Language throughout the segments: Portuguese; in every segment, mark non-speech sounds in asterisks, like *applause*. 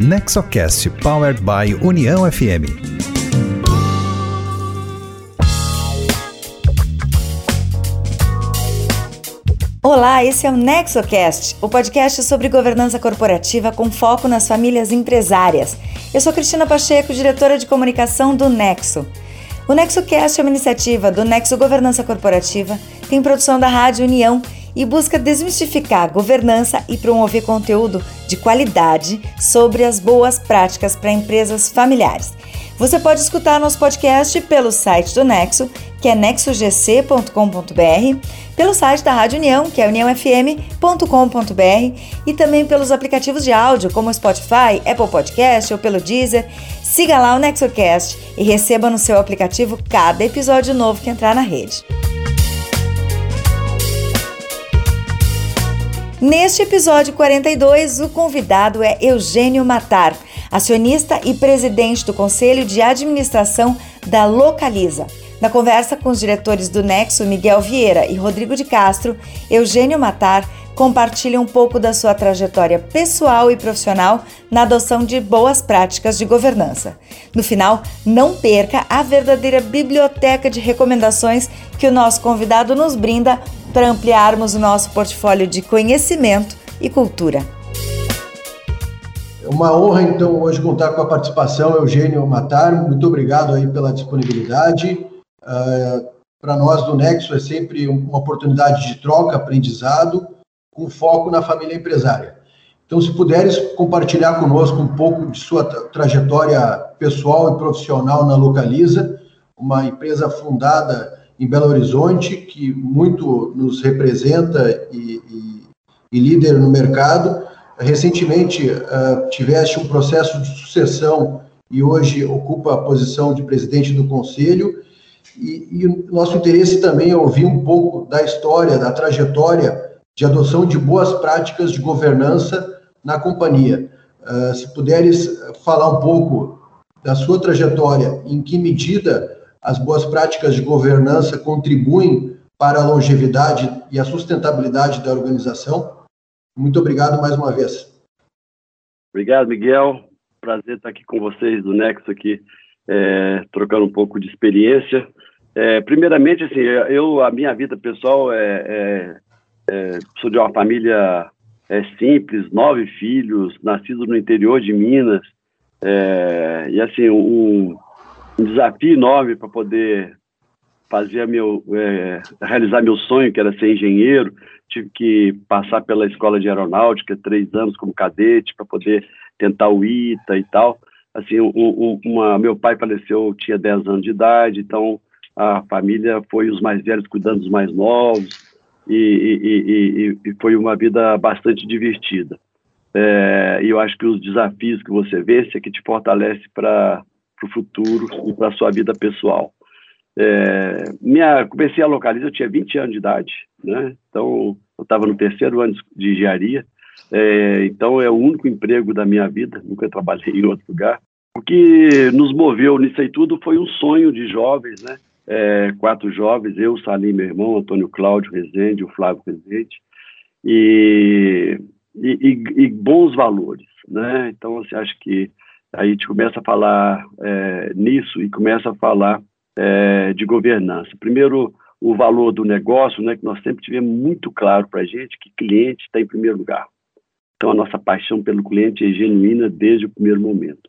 Nexocast Powered by União FM. Olá, esse é o NexoCast, o podcast sobre governança corporativa com foco nas famílias empresárias. Eu sou Cristina Pacheco, diretora de comunicação do Nexo. O NexoCast é uma iniciativa do Nexo Governança Corporativa, tem produção da Rádio União e busca desmistificar a governança e promover conteúdo de qualidade sobre as boas práticas para empresas familiares. Você pode escutar nosso podcast pelo site do Nexo, que é nexogc.com.br, pelo site da Rádio União, que é uniãofm.com.br, e também pelos aplicativos de áudio como Spotify, Apple Podcast ou pelo Deezer. Siga lá o NexoCast e receba no seu aplicativo cada episódio novo que entrar na rede. Neste episódio 42, o convidado é Eugênio Matar, acionista e presidente do Conselho de Administração da Localiza. Na conversa com os diretores do Nexo, Miguel Vieira e Rodrigo de Castro, Eugênio Matar compartilha um pouco da sua trajetória pessoal e profissional na adoção de boas práticas de governança. No final, não perca a verdadeira biblioteca de recomendações que o nosso convidado nos brinda para ampliarmos o nosso portfólio de conhecimento e cultura. É uma honra, então, hoje contar com a participação Eugênio Matar. Muito obrigado aí pela disponibilidade. Uh, para nós do Nexo é sempre uma oportunidade de troca, aprendizado, com foco na família empresária. Então, se puderes compartilhar conosco um pouco de sua trajetória pessoal e profissional na Localiza, uma empresa fundada em Belo Horizonte, que muito nos representa e, e, e líder no mercado. Recentemente uh, tiveste um processo de sucessão e hoje ocupa a posição de presidente do conselho. E, e nosso interesse também é ouvir um pouco da história, da trajetória de adoção de boas práticas de governança na companhia. Uh, se puderes falar um pouco da sua trajetória, em que medida as boas práticas de governança contribuem para a longevidade e a sustentabilidade da organização. Muito obrigado mais uma vez. Obrigado, Miguel. Prazer estar aqui com vocês do Nexo aqui, é, trocando um pouco de experiência. É, primeiramente, assim, eu a minha vida pessoal é, é, é sou de uma família é, simples, nove filhos, nascido no interior de Minas, é, e assim um, um desafio enorme para poder fazer meu é, realizar meu sonho que era ser engenheiro. Tive que passar pela escola de aeronáutica três anos como cadete para poder tentar o ITA e tal. Assim um, um, uma meu pai faleceu tinha 10 anos de idade então a família foi os mais velhos cuidando dos mais novos e, e, e, e foi uma vida bastante divertida. É, e eu acho que os desafios que você vê é que te fortalece para para o futuro e para a sua vida pessoal. É, minha, comecei a localizar, eu tinha 20 anos de idade, né? então eu estava no terceiro ano de engenharia, é, então é o único emprego da minha vida, nunca trabalhei em outro lugar. O que nos moveu nisso aí tudo foi um sonho de jovens, né? É, quatro jovens, eu, Salim, meu irmão, Antônio Cláudio Rezende, o Flávio Rezende, e, e, e, bons valores, né? Então, você acha que a gente começa a falar é, nisso e começa a falar é, de governança. Primeiro, o valor do negócio, né, que nós sempre tivemos muito claro para a gente que cliente está em primeiro lugar. Então, a nossa paixão pelo cliente é genuína desde o primeiro momento.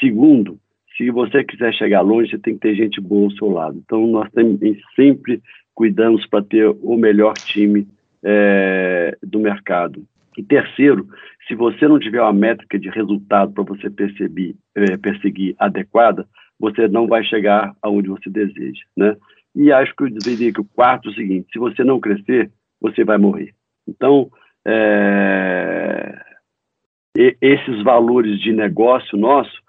Segundo, se você quiser chegar longe, você tem que ter gente boa ao seu lado. Então, nós sempre cuidamos para ter o melhor time é, do mercado. E terceiro, se você não tiver uma métrica de resultado para você perceber, é, perseguir adequada, você não vai chegar aonde você deseja, né? E acho que eu diria que o quarto é o seguinte: se você não crescer, você vai morrer. Então, é, esses valores de negócio nosso,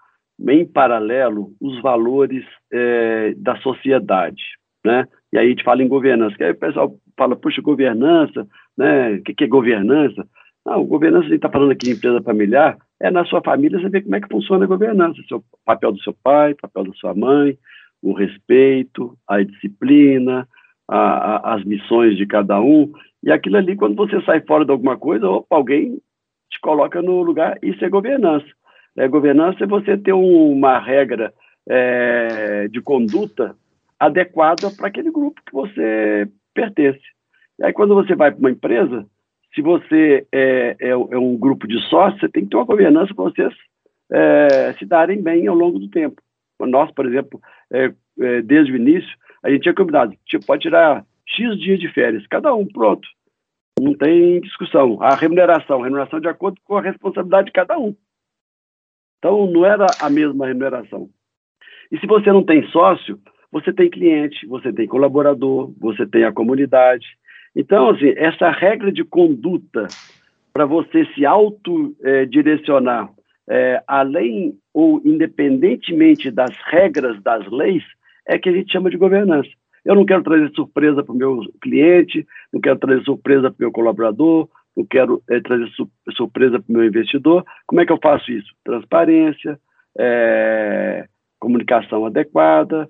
em paralelo, os valores é, da sociedade, né? E aí a gente fala em governança, que aí o pessoal fala, puxa, governança, né? O que, que é governança? Não, governança, a gente está falando aqui de empresa familiar, é na sua família você vê como é que funciona a governança, o papel do seu pai, papel da sua mãe, o respeito, a disciplina, a, a, as missões de cada um, e aquilo ali, quando você sai fora de alguma coisa, opa, alguém te coloca no lugar, isso é governança. É, governança é você ter um, uma regra é, de conduta adequada para aquele grupo que você pertence. E aí, quando você vai para uma empresa, se você é, é, é, um grupo de sócios, você tem que ter uma governança para vocês é, se darem bem ao longo do tempo. Nós, por exemplo, é, é, desde o início, a gente tinha combinado, tipo, pode tirar X dias de férias, cada um, pronto. Não tem discussão. A remuneração, a remuneração de acordo com a responsabilidade de cada um. Então, não era a mesma remuneração. E se você não tem sócio, você tem cliente, você tem colaborador, você tem a comunidade. Então, assim, essa regra de conduta para você se autodirecionar, é, além ou independentemente das regras das leis, é que a gente chama de governança. Eu não quero trazer surpresa para o meu cliente, não quero trazer surpresa para o meu colaborador, não quero é, trazer su surpresa para o meu investidor. Como é que eu faço isso? Transparência, é, comunicação adequada,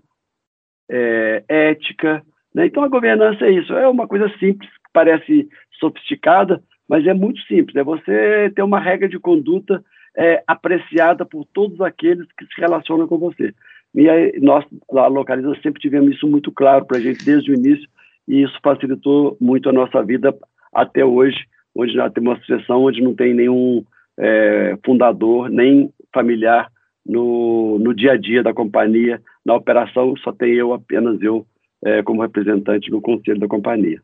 é, ética. Né? Então, a governança é isso. É uma coisa simples, que parece sofisticada, mas é muito simples. É você ter uma regra de conduta é, apreciada por todos aqueles que se relacionam com você. E aí, nós, lá Localiza, sempre tivemos isso muito claro para a gente desde o início, e isso facilitou muito a nossa vida até hoje, onde nós temos uma sucessão onde não tem nenhum é, fundador, nem familiar no, no dia a dia da companhia. Na operação, só tem eu, apenas eu, é, como representante do conselho da companhia.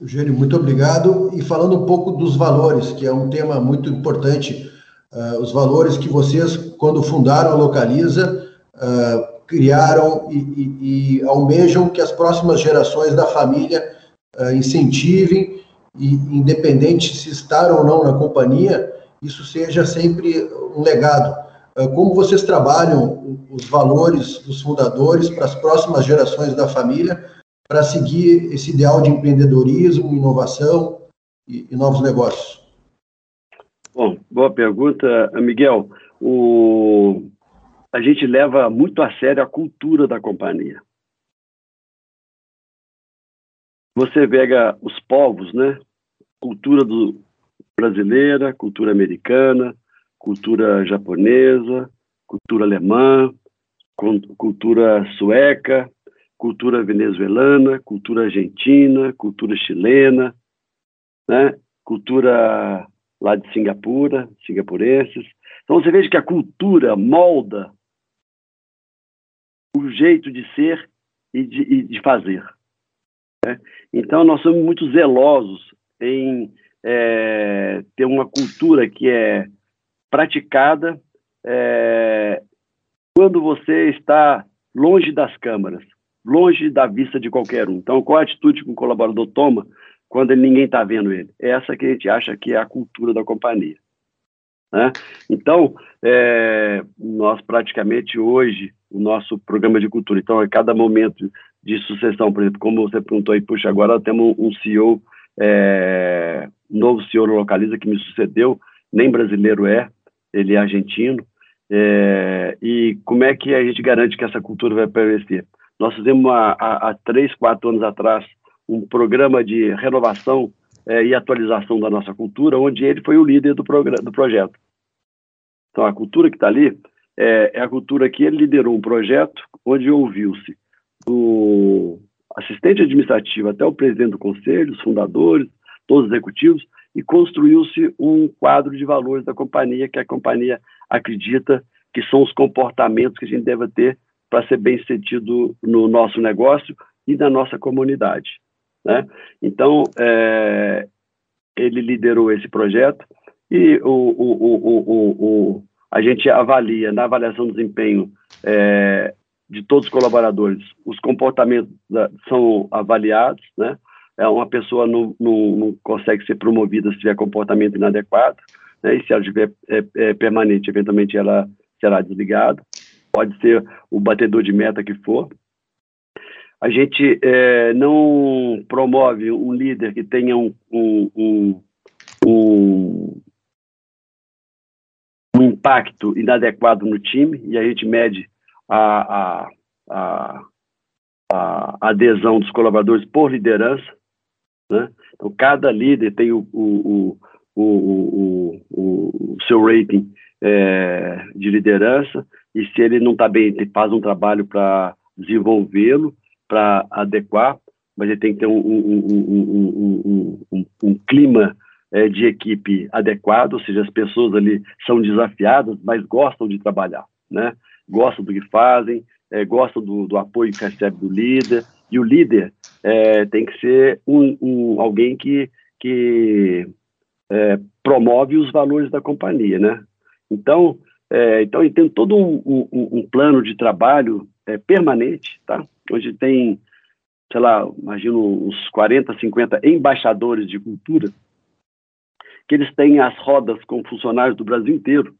Eugênio, muito obrigado. E falando um pouco dos valores, que é um tema muito importante, uh, os valores que vocês, quando fundaram a Localiza, uh, criaram e, e, e, almejam que as próximas gerações da família uh, incentivem, e, independente se estar ou não na companhia, isso seja sempre um legado. Como vocês trabalham os valores dos fundadores para as próximas gerações da família, para seguir esse ideal de empreendedorismo, inovação e, e novos negócios? Bom, boa pergunta, Miguel. O... A gente leva muito a sério a cultura da companhia. Você pega os povos, né? Cultura do brasileira, cultura americana, cultura japonesa, cultura alemã, cultura sueca, cultura venezuelana, cultura argentina, cultura chilena, né? cultura lá de Singapura, singapurenses. Então você veja que a cultura molda o jeito de ser e de, e de fazer. Né? Então nós somos muito zelosos em é, ter uma cultura que é praticada é, quando você está longe das câmaras, longe da vista de qualquer um. Então, qual a atitude que um colaborador toma quando ninguém está vendo ele? É essa que a gente acha que é a cultura da companhia. Né? Então, é, nós praticamente hoje, o nosso programa de cultura, então, a cada momento de sucessão, por exemplo, como você perguntou aí, puxa, agora temos um CEO, é, novo CEO Localiza que me sucedeu, nem brasileiro é, ele é argentino, é, e como é que a gente garante que essa cultura vai prevalecer? Nós fizemos há três, quatro anos atrás um programa de renovação é, e atualização da nossa cultura, onde ele foi o líder do, do projeto. Então, a cultura que está ali é, é, a cultura que ele liderou um projeto onde ouviu-se do assistente administrativo até o presidente do conselho, os fundadores, todos os executivos, e construiu-se um quadro de valores da companhia que a companhia acredita que são os comportamentos que a gente deve ter para ser bem sucedido no nosso negócio e na nossa comunidade. Né? Então, é, ele liderou esse projeto e o, o, o, a gente avalia, na avaliação do desempenho é, de todos os colaboradores, os comportamentos da, são avaliados, né? É, uma pessoa não, não, não, consegue ser promovida se tiver comportamento inadequado, né? e se ela estiver é, é, permanente, eventualmente ela será desligada pode ser o batedor de meta que for. A gente é, não promove um líder que tenha um, um, um, um, um impacto inadequado no time, e a gente mede a, a, a, a adesão dos colaboradores por liderança. Né? Então, cada líder tem o, o, o, o, seu rating é, de liderança, e se ele não está bem, ele faz um trabalho para desenvolvê-lo, para adequar, mas ele tem que ter um, um, um, um clima é, de equipe adequado, ou seja, as pessoas ali são desafiadas, mas gostam de trabalhar, né? Gostam do que fazem, é, gostam do, do, apoio que recebe do líder, e o líder é, tem que ser um, alguém que, que é, promove os valores da companhia, né? Então, é, então ele tem todo um, um, um plano de trabalho é, permanente, tá? Hoje tem, sei lá, imagino uns 40, 50 embaixadores de cultura que eles têm as rodas com funcionários do Brasil inteiro.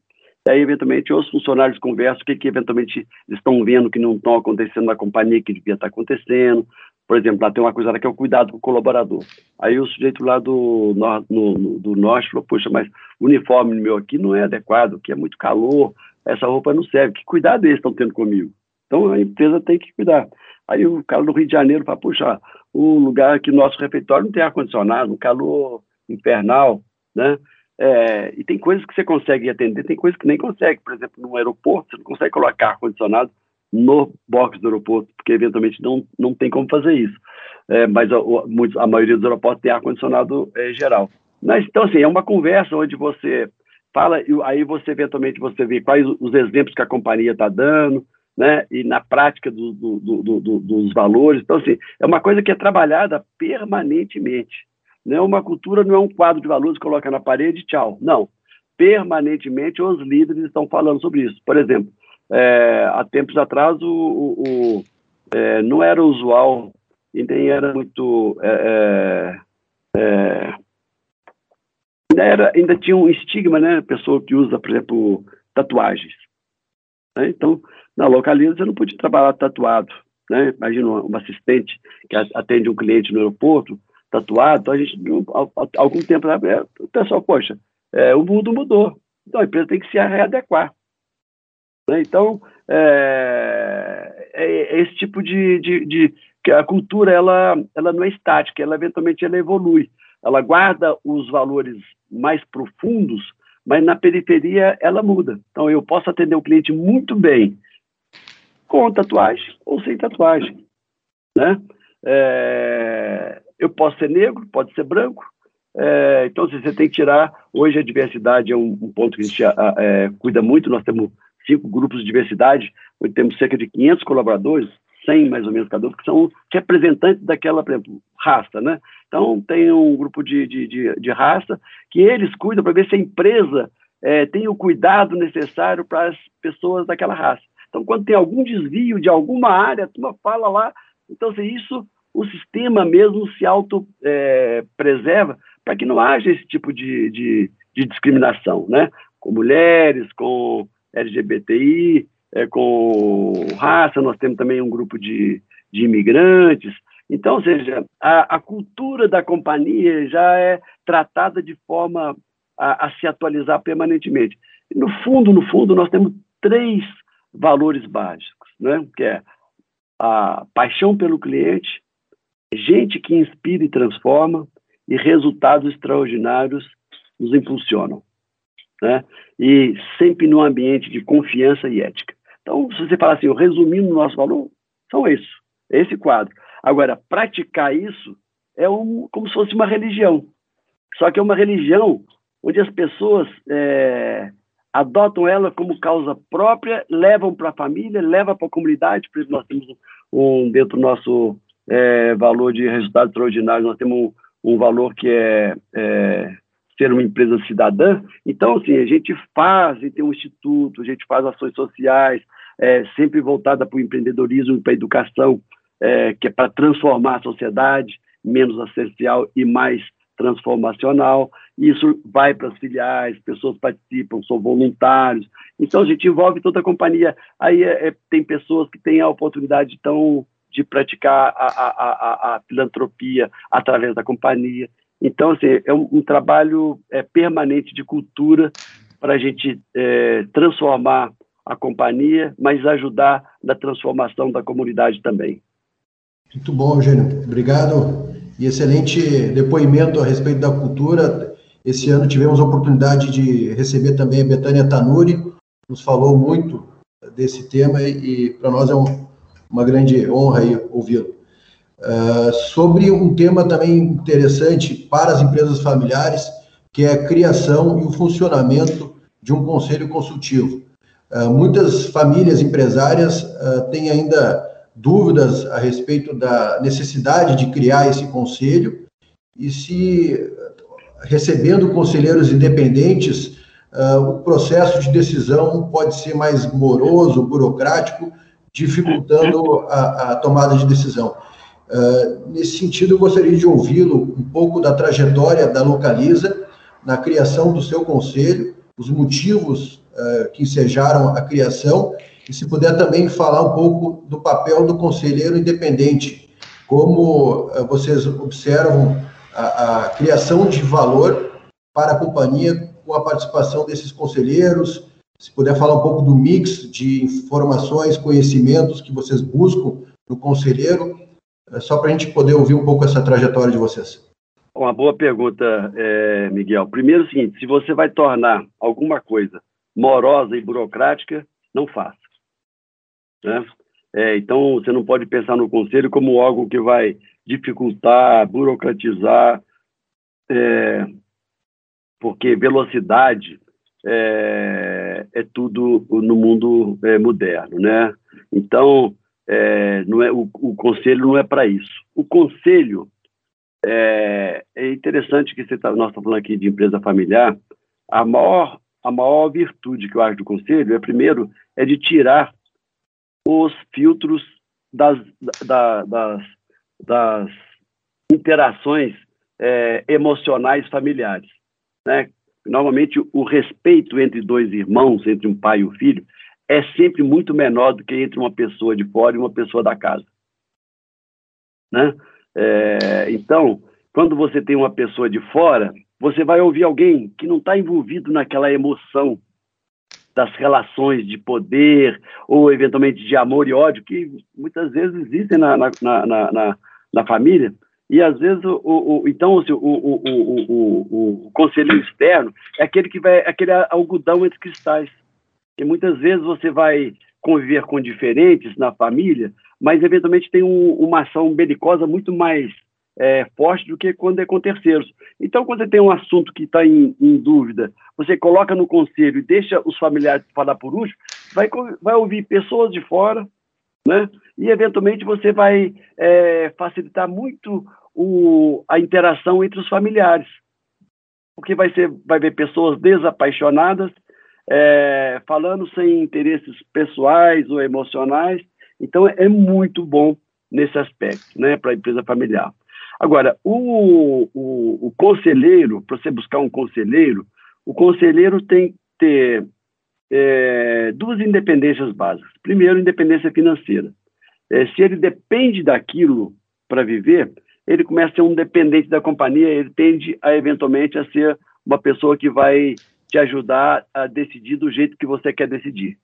Aí, eventualmente, os funcionários conversam o que, que eventualmente estão vendo que não estão acontecendo na companhia que devia estar acontecendo. Por exemplo, lá tem uma coisa lá que é o cuidado com o colaborador. Aí o sujeito lá do, no, no, do norte falou, poxa, mas o uniforme meu aqui não é adequado, que é muito calor, essa roupa não serve. Que cuidado eles estão tendo comigo? Então a empresa tem que cuidar. Aí o cara do Rio de Janeiro fala, puxa, o lugar que nosso refeitório não tem ar-condicionado, um calor infernal, né? É, e tem coisas que você consegue atender, tem coisas que nem consegue. Por exemplo, no aeroporto, você não consegue colocar ar-condicionado no box do aeroporto, porque eventualmente não, não tem como fazer isso. É, mas a, a, maioria dos aeroportos tem ar-condicionado é, geral. Mas, então, assim, é uma conversa onde você fala, e aí você eventualmente você vê quais os exemplos que a companhia está dando, né, e na prática do, do, do, dos valores. Então, assim, é uma coisa que é trabalhada permanentemente. Né? Uma cultura não é um quadro de valores que coloca na parede tchau. Não. Permanentemente os líderes estão falando sobre isso. Por exemplo, é, há tempos atrás o, o, o é, não era usual e nem era muito. É, é, é, era, ainda tinha um estigma, né? Pessoa que usa, por exemplo, tatuagens. Né? Então, na localiza você não podia trabalhar tatuado. Né? Imagina um assistente que atende um cliente no aeroporto, tatuado, então a gente, há algum tempo, né, o pessoal, poxa, é, o mundo mudou, então a empresa tem que se readequar. Né? Então, é, é, é, esse tipo de, de, de, que a cultura, ela, ela não é estática, ela eventualmente ela evolui, ela guarda os valores mais profundos, mas na periferia ela muda. Então, eu posso atender o cliente muito bem com tatuagem ou sem tatuagem, né? É, eu posso ser negro, pode ser branco. É, então, você tem que tirar. Hoje, a diversidade é um, um ponto que a gente é, cuida muito. Nós temos cinco grupos de diversidade, onde temos cerca de 500 colaboradores, 100 mais ou menos cada um, que são representantes daquela, por exemplo, raça, né? Então, tem um grupo de, de, de, de raça que eles cuidam para ver se a empresa é, tem o cuidado necessário para as pessoas daquela raça. Então, quando tem algum desvio de alguma área, a turma fala lá. Então, assim, isso o sistema mesmo se auto-preserva é, para que não haja esse tipo de, de, de, discriminação, né? Com mulheres, com LGBTI, é, com raça, nós temos também um grupo de, de imigrantes. Então, ou seja, a, a, cultura da companhia já é tratada de forma a, a se atualizar permanentemente. No fundo, no fundo, nós temos três valores básicos, né? que é a paixão pelo cliente, gente que inspira e transforma e resultados extraordinários nos impulsionam. Né? E sempre num ambiente de confiança e ética. Então, se você falar assim, resumindo o nosso valor, são isso, é esse quadro. Agora, praticar isso é um, como se fosse uma religião. Só que é uma religião onde as pessoas é, adotam ela como causa própria, levam para a família, levam para a comunidade. Por exemplo, nós temos um, dentro do nosso é, valor de resultado extraordinário, nós temos um, um valor que é, é, ser uma empresa cidadã. Então, assim, a gente faz, e tem um instituto, a gente faz ações sociais, é, sempre voltada para o empreendedorismo para a educação, é, que é para transformar a sociedade, menos assistencial e mais transformacional. Isso vai para as filiais, pessoas participam, são voluntários. Então, a gente envolve toda a companhia. Aí é, é tem pessoas que têm a oportunidade de tão de praticar a, filantropia através da companhia. Então, assim, é um, um trabalho é, permanente de cultura para a gente é, transformar a companhia, mas ajudar na transformação da comunidade também. Muito bom, Eugênio. Obrigado. E excelente depoimento a respeito da cultura. Esse ano tivemos a oportunidade de receber também a Betânia Tanuri, nos falou muito desse tema e, para nós é um, uma grande honra ouvi-lo. Uh, sobre um tema também interessante para as empresas familiares, que é a criação e o funcionamento de um conselho consultivo. Uh, muitas famílias empresárias uh, têm ainda dúvidas a respeito da necessidade de criar esse conselho e se recebendo conselheiros independentes, o processo de decisão pode ser mais moroso, burocrático, dificultando a, a tomada de decisão. Uh, nesse sentido, eu gostaria de ouvi-lo um pouco da trajetória da Localiza na criação do seu conselho, os motivos uh, que ensejaram a criação, e se puder também falar um pouco do papel do conselheiro independente, como uh, vocês observam a, a criação de valor para a companhia com a participação desses conselheiros, se puder falar um pouco do mix de informações, conhecimentos que vocês buscam no conselheiro, é só para a gente poder ouvir um pouco essa trajetória de vocês. Uma boa pergunta, é, Miguel. Primeiro, é o seguinte: se você vai tornar alguma coisa morosa e burocrática, não faça. Né? É, então, você não pode pensar no conselho como algo que vai dificultar, burocratizar, é, porque velocidade é, é, tudo no mundo é, moderno, né? Então, é, não é, o, o conselho não é para isso. O conselho é, é interessante que você tá, nós estamos falando aqui de empresa familiar. A maior, a maior virtude que eu acho do conselho é, primeiro, é de tirar os filtros das, da, das, das interações é, emocionais familiares. Né? Normalmente, o respeito entre dois irmãos, entre um pai e um filho, é sempre muito menor do que entre uma pessoa de fora e uma pessoa da casa. Né? É, então, quando você tem uma pessoa de fora, você vai ouvir alguém que não está envolvido naquela emoção das relações de poder ou eventualmente de amor e ódio que muitas vezes existem na, na, na, na, na família e às vezes o, o então o, o, o, o, conselheiro externo é aquele que vai aquele algodão entre cristais e muitas vezes você vai conviver com diferentes na família mas eventualmente tem um, uma ação belicosa muito mais é, forte do que quando é com terceiros. Então, quando você tem um assunto que está em, em, dúvida, você coloca no conselho e deixa os familiares falar por último, vai, vai ouvir pessoas de fora, né? E eventualmente você vai é, facilitar muito o, a interação entre os familiares, porque vai ser, vai ver pessoas desapaixonadas, é, falando sem interesses pessoais ou emocionais. Então é muito bom nesse aspecto, né, para a empresa familiar. Agora, o, o, o conselheiro, para você buscar um conselheiro, o conselheiro tem que ter é, duas independências básicas. Primeiro, independência financeira. É, se ele depende daquilo para viver, ele começa a ser um dependente da companhia, ele tende a, eventualmente, a ser uma pessoa que vai te ajudar a decidir do jeito que você quer decidir.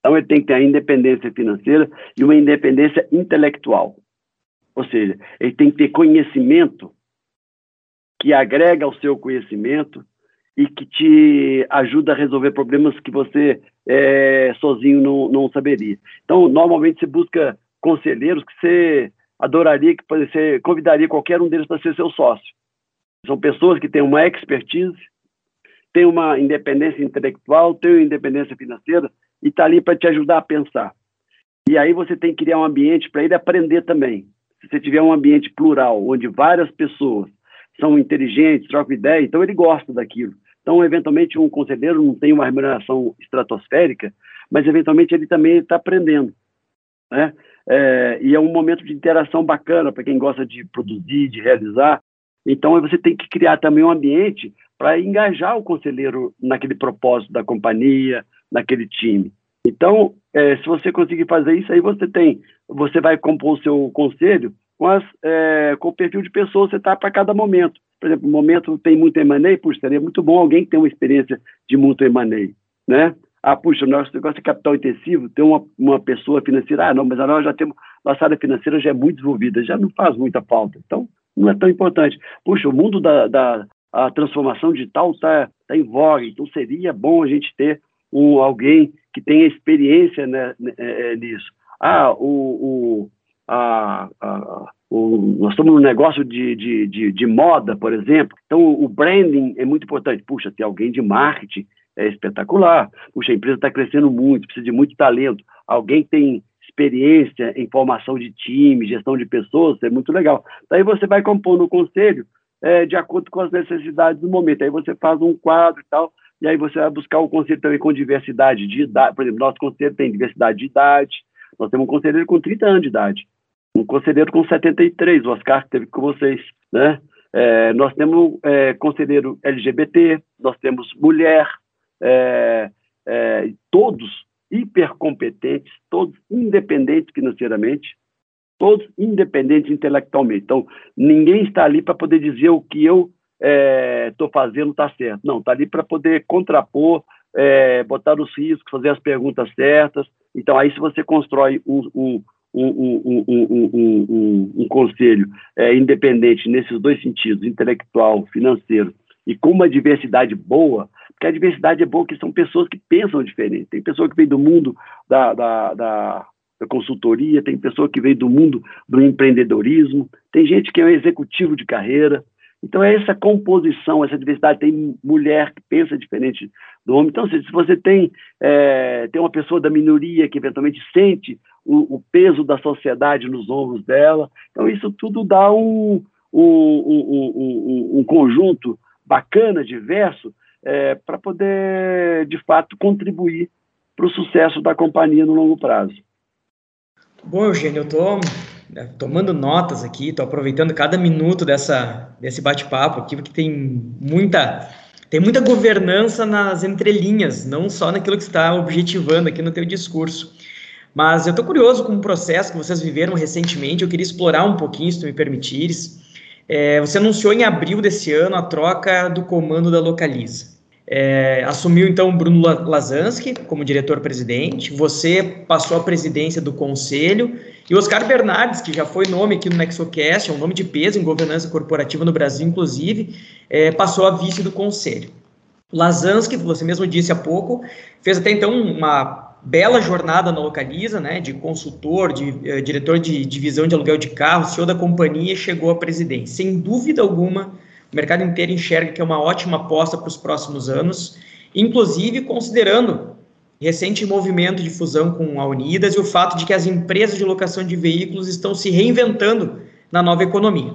Então, ele tem que ter a independência financeira e uma independência intelectual. Ou seja, ele tem que ter conhecimento que agrega ao seu conhecimento e que te ajuda a resolver problemas que você é, sozinho não, não saberia. Então, normalmente você busca conselheiros que você adoraria, que você convidaria qualquer um deles para ser seu sócio. São pessoas que têm uma expertise, têm uma independência intelectual, têm uma independência financeira e está ali para te ajudar a pensar. E aí você tem que criar um ambiente para ele aprender também se você tiver um ambiente plural, onde várias pessoas são inteligentes, trocam ideia, então ele gosta daquilo. Então, eventualmente, um conselheiro não tem uma remuneração estratosférica, mas eventualmente ele também está aprendendo. Né? É, e é um momento de interação bacana para quem gosta de produzir, de realizar. Então, você tem que criar também um ambiente para engajar o conselheiro naquele propósito da companhia, naquele time. Então, é, se você conseguir fazer isso, aí você tem, você vai compor o seu conselho com, as, é, com o perfil de pessoa que você está para cada momento. Por exemplo, o momento tem muito emanei, puxa, seria muito bom alguém que tem uma experiência de muito emanei, né? Ah, puxa, o nosso negócio de capital intensivo, tem uma, uma pessoa financeira, ah, não, mas nós já temos, nossa área financeira já é muito desenvolvida, já não faz muita falta, então não é tão importante. Puxa, o mundo da, da, a transformação digital está tá em voga, então seria bom a gente ter um, alguém que tenha experiência né, né é, é, nisso. Ah, o, o, a, a, o, nós estamos no negócio de, de, de, de, moda, por exemplo, então o branding é muito importante. Puxa, ter alguém de marketing é espetacular. Puxa, a empresa está crescendo muito, precisa de muito talento. Alguém tem experiência em formação de time, gestão de pessoas, é muito legal. Daí você vai compor no conselho é, de acordo com as necessidades do momento. Aí você faz um quadro e tal, e aí você vai buscar o um conselho também com diversidade de idade. Por exemplo, nosso conselho tem diversidade de idade. Nós temos um conselheiro com 30 anos de idade, um conselheiro com 73, o Oscar que teve com vocês, né? É, nós temos é, conselheiro LGBT, nós temos mulher, é, é todos hipercompetentes, todos independentes financeiramente, todos independentes intelectualmente. Então, ninguém está ali para poder dizer o que eu estou é, fazendo está certo. Não, está ali para poder contrapor, é, botar os riscos, fazer as perguntas certas. Então, aí se você constrói um, um, um, um, um conselho é, independente nesses dois sentidos, intelectual, financeiro, e com uma diversidade boa, porque a diversidade é boa, que são pessoas que pensam diferente. Tem pessoa que vem do mundo da, da, da, da consultoria, tem pessoa que vem do mundo do empreendedorismo, tem gente que é um executivo de carreira. Então, é essa composição, essa diversidade. Tem mulher que pensa diferente do homem. Então, se, você tem, é, tem uma pessoa da minoria que eventualmente sente o, o, peso da sociedade nos ombros dela, então isso tudo dá um, um, um, um conjunto bacana, diverso, é, para poder, de fato, contribuir para o sucesso da companhia no longo prazo. Bom, Eugênio, eu estou né, tomando notas aqui, estou aproveitando cada minuto dessa, desse bate-papo aqui, porque tem muita, tem muita governança nas entrelinhas, não só naquilo que está objetivando aqui no teu discurso. Mas eu estou curioso com um processo que vocês viveram recentemente, eu queria explorar um pouquinho, se tu me permitires. É, você anunciou em abril desse ano a troca do comando da Localiza. É, assumiu então Bruno Lazansky como diretor-presidente, você passou a presidência do conselho, e Oscar Bernardes, que já foi nome aqui no Nexocast, é um nome de peso em governança corporativa no Brasil, inclusive, é, passou a vice do conselho. Lazansky, você mesmo disse há pouco, fez até então uma bela jornada na Localiza, né, de consultor, de uh, diretor de divisão de aluguel de carro, CEO da companhia, chegou à presidência. Sem dúvida alguma, o mercado inteiro enxerga que é uma ótima aposta para os próximos anos, inclusive considerando recente movimento de fusão com a Unidas e o fato de que as empresas de locação de veículos estão se reinventando na nova economia,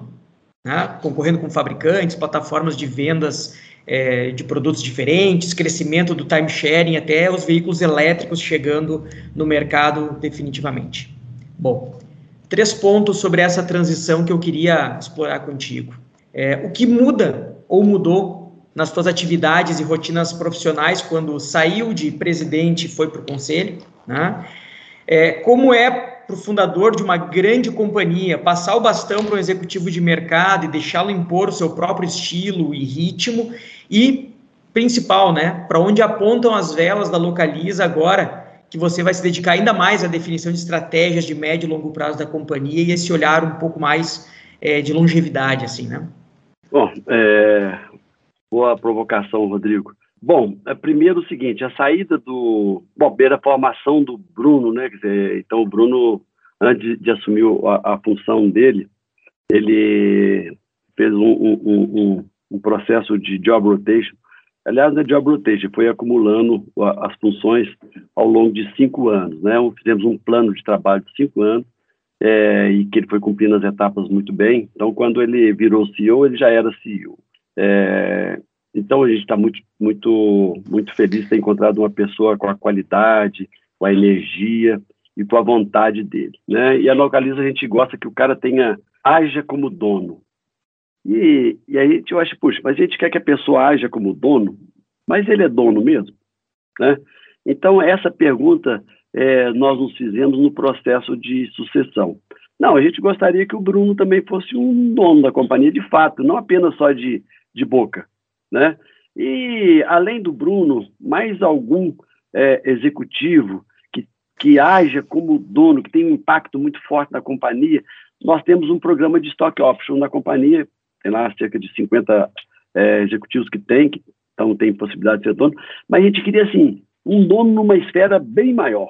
né? concorrendo com fabricantes, plataformas de vendas é, de produtos diferentes, crescimento do timesharing, até os veículos elétricos chegando no mercado definitivamente. Bom, três pontos sobre essa transição que eu queria explorar contigo. É, o que muda ou mudou nas suas atividades e rotinas profissionais quando saiu de presidente e foi para o conselho? Né? É, como é para o fundador de uma grande companhia passar o bastão para um executivo de mercado e deixá-lo impor o seu próprio estilo e ritmo? E, principal, né, para onde apontam as velas da Localiza agora que você vai se dedicar ainda mais à definição de estratégias de médio e longo prazo da companhia e esse olhar um pouco mais é, de longevidade, assim, né? Bom, é, boa provocação, Rodrigo. Bom, é, primeiro o seguinte, a saída do Bobeira, a formação do Bruno, né? Quer dizer, então o Bruno, antes de assumir a, a função dele, ele fez um, um, um, um, processo de job rotation. Aliás, é job rotation, foi acumulando as funções ao longo de cinco anos, né? Fizemos um plano de trabalho de cinco anos é, e que ele foi cumprindo as etapas muito bem. Então, quando ele virou CEO, ele já era CEO. É, então, a gente está muito, muito, muito feliz de ter encontrado uma pessoa com a qualidade, com a energia e com a vontade dele. Né? E a Localiza, a gente gosta que o cara tenha, haja como dono. E, e aí a gente acha, puxa, mas a gente quer que a pessoa haja como dono, mas ele é dono mesmo? Né? Então, essa pergunta é, nós nos fizemos no processo de sucessão. Não, a gente gostaria que o Bruno também fosse um dono da companhia de fato, não apenas só de, de boca, né? E, além do Bruno, mais algum é, executivo que, que haja como dono, que tem um impacto muito forte na companhia, nós temos um programa de stock option na companhia, tem lá cerca de 50 é, executivos que têm, que então tem possibilidade de ser dono, mas a gente queria, assim, um dono numa esfera bem maior.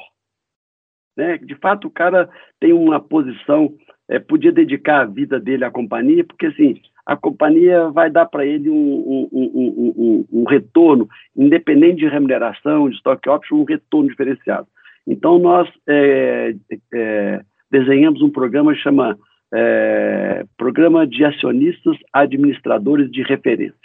Né? De fato, o cara tem uma posição, é, podia dedicar a vida dele à companhia, porque, assim, a companhia vai dar para ele um, um, um, um, retorno, independente de remuneração, de stock option, um retorno diferenciado. Então, nós é, é, desenhamos um programa que chama é, Programa de Acionistas Administradores de Referência.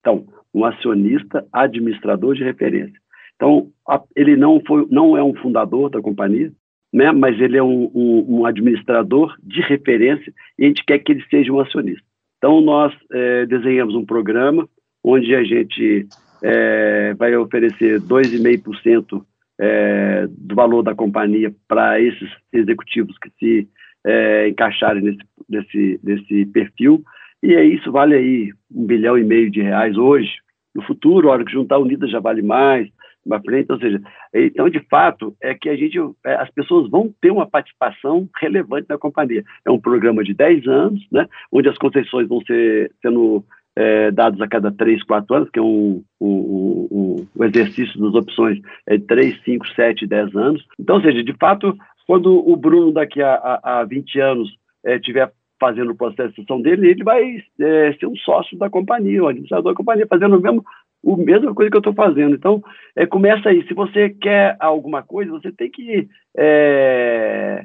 Então, um acionista administrador de referência. Então, a, ele não, foi, não é um fundador da companhia, né, mas ele é um, um, um, administrador de referência e a gente quer que ele seja um acionista. Então, nós é, desenhamos um programa onde a gente é, vai oferecer 2,5% é, do valor da companhia para esses executivos que se é, encaixarem nesse, nesse, nesse perfil. E é isso vale aí um bilhão e meio de reais hoje. No futuro, a hora que juntar unida já vale mais, para frente, ou seja, então de fato é que a gente, é, as pessoas vão ter uma participação relevante na companhia. É um programa de 10 anos, né, onde as concessões vão ser sendo é, dados a cada 3, 4 anos, que é um, um, um, um exercício das opções é de 3, 5, 7, 10 anos. Então, ou seja, de fato, quando o Bruno daqui a, a, a 20 anos é, tiver fazendo o processo de sessão dele, ele vai é, ser um sócio da companhia, um administrador da companhia, fazendo o mesmo a mesma coisa que eu estou fazendo. Então, é, começa aí. Se você quer alguma coisa, você tem que é,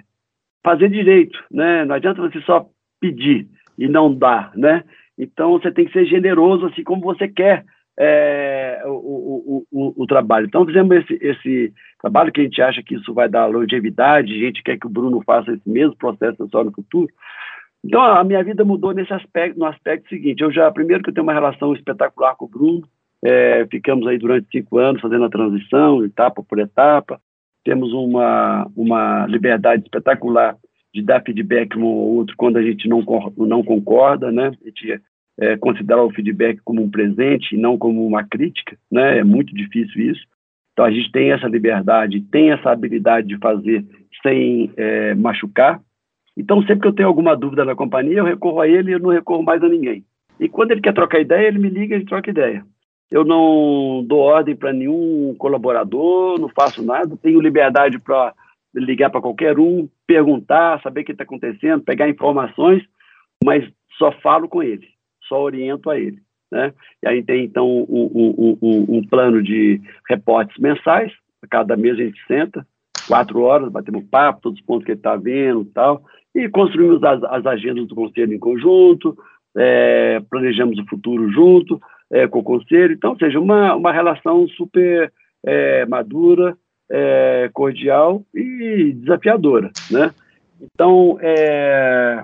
fazer direito, né? Não adianta você só pedir e não dar, né? Então, você tem que ser generoso, assim como você quer é, o, o, o, o, trabalho. Então, fizemos esse, esse trabalho que a gente acha que isso vai dar longevidade, a gente quer que o Bruno faça esse mesmo processo só no futuro. Então, a minha vida mudou nesse aspecto, no aspecto seguinte, eu já, primeiro que eu tenho uma relação espetacular com o Bruno, é, ficamos aí durante cinco anos fazendo a transição, etapa por etapa. Temos uma, uma liberdade espetacular de dar feedback um ao outro quando a gente não, não concorda, né? A gente é, considerar o feedback como um presente e não como uma crítica, né? É muito difícil isso. Então a gente tem essa liberdade, tem essa habilidade de fazer sem é, machucar. Então sempre que eu tenho alguma dúvida na companhia, eu recorro a ele e eu não recorro mais a ninguém. E quando ele quer trocar ideia, ele me liga e a gente troca ideia eu não dou ordem para nenhum colaborador, não faço nada, tenho liberdade para ligar para qualquer um, perguntar, saber o que está acontecendo, pegar informações, mas só falo com ele, só oriento a ele. Né? E aí tem, então, um, um, um, um plano de reportes mensais, a cada mês a gente senta, quatro horas, batemos papo, todos os pontos que ele está vendo e tal, e construímos as, as agendas do conselho em conjunto, é, planejamos o futuro junto, é, com o conselho. Então, ou seja, uma, uma relação super é, madura, é, cordial e desafiadora, né? Então, é,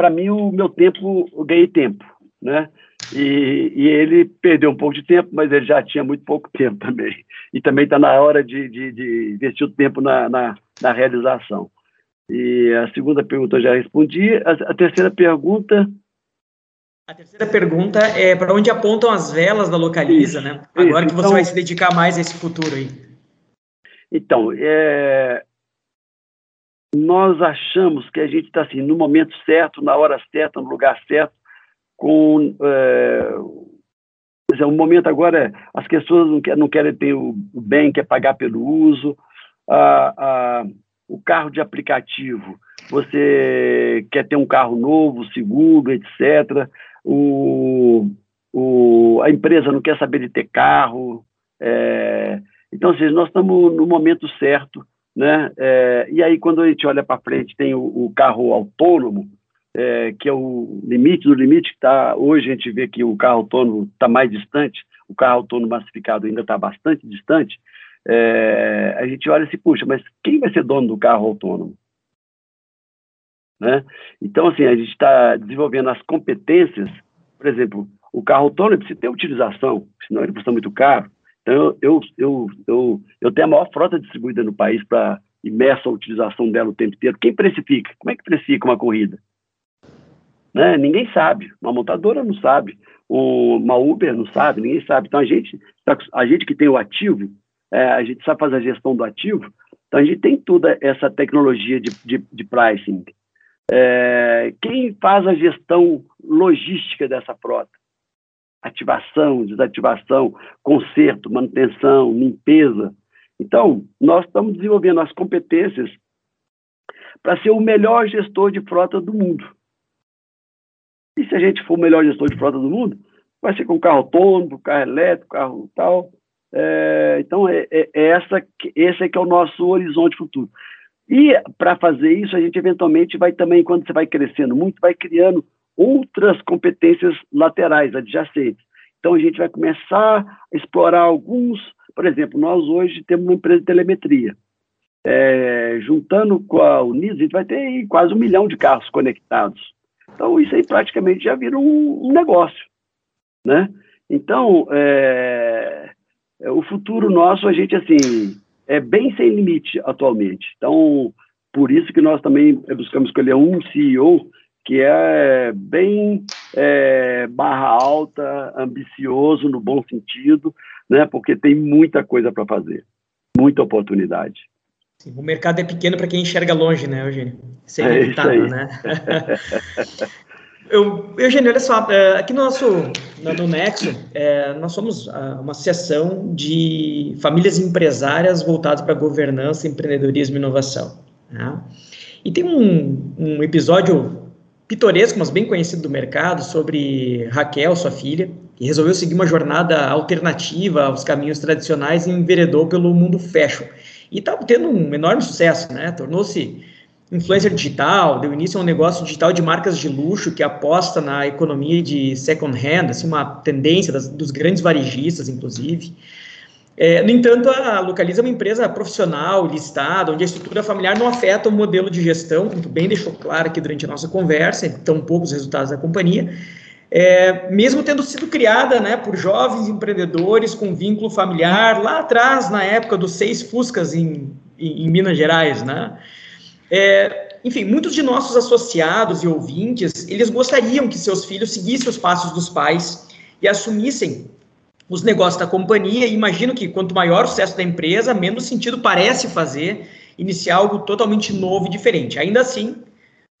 para mim, o meu tempo, eu ganhei tempo, né? E, e, ele perdeu um pouco de tempo, mas ele já tinha muito pouco *laughs* tempo também. E também está na hora de, de, de, investir o tempo na, na, na, realização. E a segunda pergunta eu já respondi. A, a terceira pergunta a terceira pergunta é para onde apontam as velas da Localiza, isso, né? Agora isso. que você então, vai se dedicar mais a esse futuro aí. Então, é, nós achamos que a gente está assim, no momento certo, na hora certa, no lugar certo, com é, dizer, o momento agora é, as pessoas não, quer, não querem ter o, bem, quer pagar pelo uso, a, a, o carro de aplicativo, você quer ter um carro novo, seguro, etc o, o, a empresa não quer saber de ter carro. É, então, assim, nós estamos no momento certo, né? É, e aí, quando a gente olha para frente, tem o, o carro autônomo, é, que é o limite do limite, que está hoje a gente vê que o carro autônomo está mais distante, o carro autônomo massificado ainda está bastante distante, é, a gente olha e se puxa, mas quem vai ser dono do carro autônomo? Né? Então, assim, a gente está desenvolvendo as competências, por exemplo, o carro autônomo precisa ter utilização, senão ele custa muito caro. Então, eu, eu, eu, eu tenho a maior frota distribuída no país para imersa a utilização dela o tempo inteiro. Quem precifica? Como é que precifica uma corrida? Né? Ninguém sabe. Uma montadora não sabe. Uma Uber não sabe. Ninguém sabe. Então, a gente, tá a gente que tem o ativo, é, a gente sabe fazer a gestão do ativo, então a gente tem toda essa tecnologia de, de, de pricing. É, quem faz a gestão logística dessa frota? Ativação, desativação, conserto, manutenção, limpeza. Então, nós estamos desenvolvendo as competências para ser o melhor gestor de frota do mundo. E se a gente for o melhor gestor de frota do mundo, vai ser com carro autônomo, carro elétrico, carro tal. É, então, é, é, é essa, esse é que é o nosso horizonte futuro. E para fazer isso, a gente eventualmente vai também, quando você vai crescendo muito, vai criando outras competências laterais, adjacentes. Então, a gente vai começar a explorar alguns. Por exemplo, nós hoje temos uma empresa de telemetria. É, juntando com a Unis, a gente vai ter quase um milhão de carros conectados. Então, isso aí praticamente já vira um, negócio. Né? Então, é, é o futuro nosso, a gente, assim, é bem sem limite atualmente. Então, por isso que nós também buscamos escolher um CEO que é bem é, barra alta, ambicioso no bom sentido, né? Porque tem muita coisa para fazer, muita oportunidade. Sim, o mercado é pequeno para quem enxerga longe, né, Eugênio? Sem é limitado, né? *laughs* Eu, Eugênio, olha só, é, aqui no nosso no Nexo, é, nós somos ah, uma associação de famílias empresárias voltadas para governança, empreendedorismo e inovação. Né? E tem um, um episódio pitoresco, mas bem conhecido do mercado, sobre Raquel, sua filha, que resolveu seguir uma jornada alternativa aos caminhos tradicionais e enveredou pelo mundo fashion. E está tendo um enorme sucesso, né? Tornou-se influencer digital, deu início a um negócio digital de marcas de luxo que aposta na economia de second hand, assim, uma tendência das, dos grandes varejistas, inclusive. É, no entanto, a Localiza é uma empresa profissional, listada, onde a estrutura familiar não afeta o modelo de gestão, muito bem deixou claro aqui durante a nossa conversa, tão poucos resultados da companhia, é, mesmo tendo sido criada né, por jovens empreendedores com vínculo familiar, lá atrás, na época dos seis Fuscas em, em, em Minas Gerais, né? É, enfim, muitos de nossos associados e ouvintes, eles gostariam que seus filhos seguissem os passos dos pais e assumissem os negócios da companhia. E imagino que quanto maior o sucesso da empresa, menos sentido parece fazer iniciar algo totalmente novo e diferente. Ainda assim,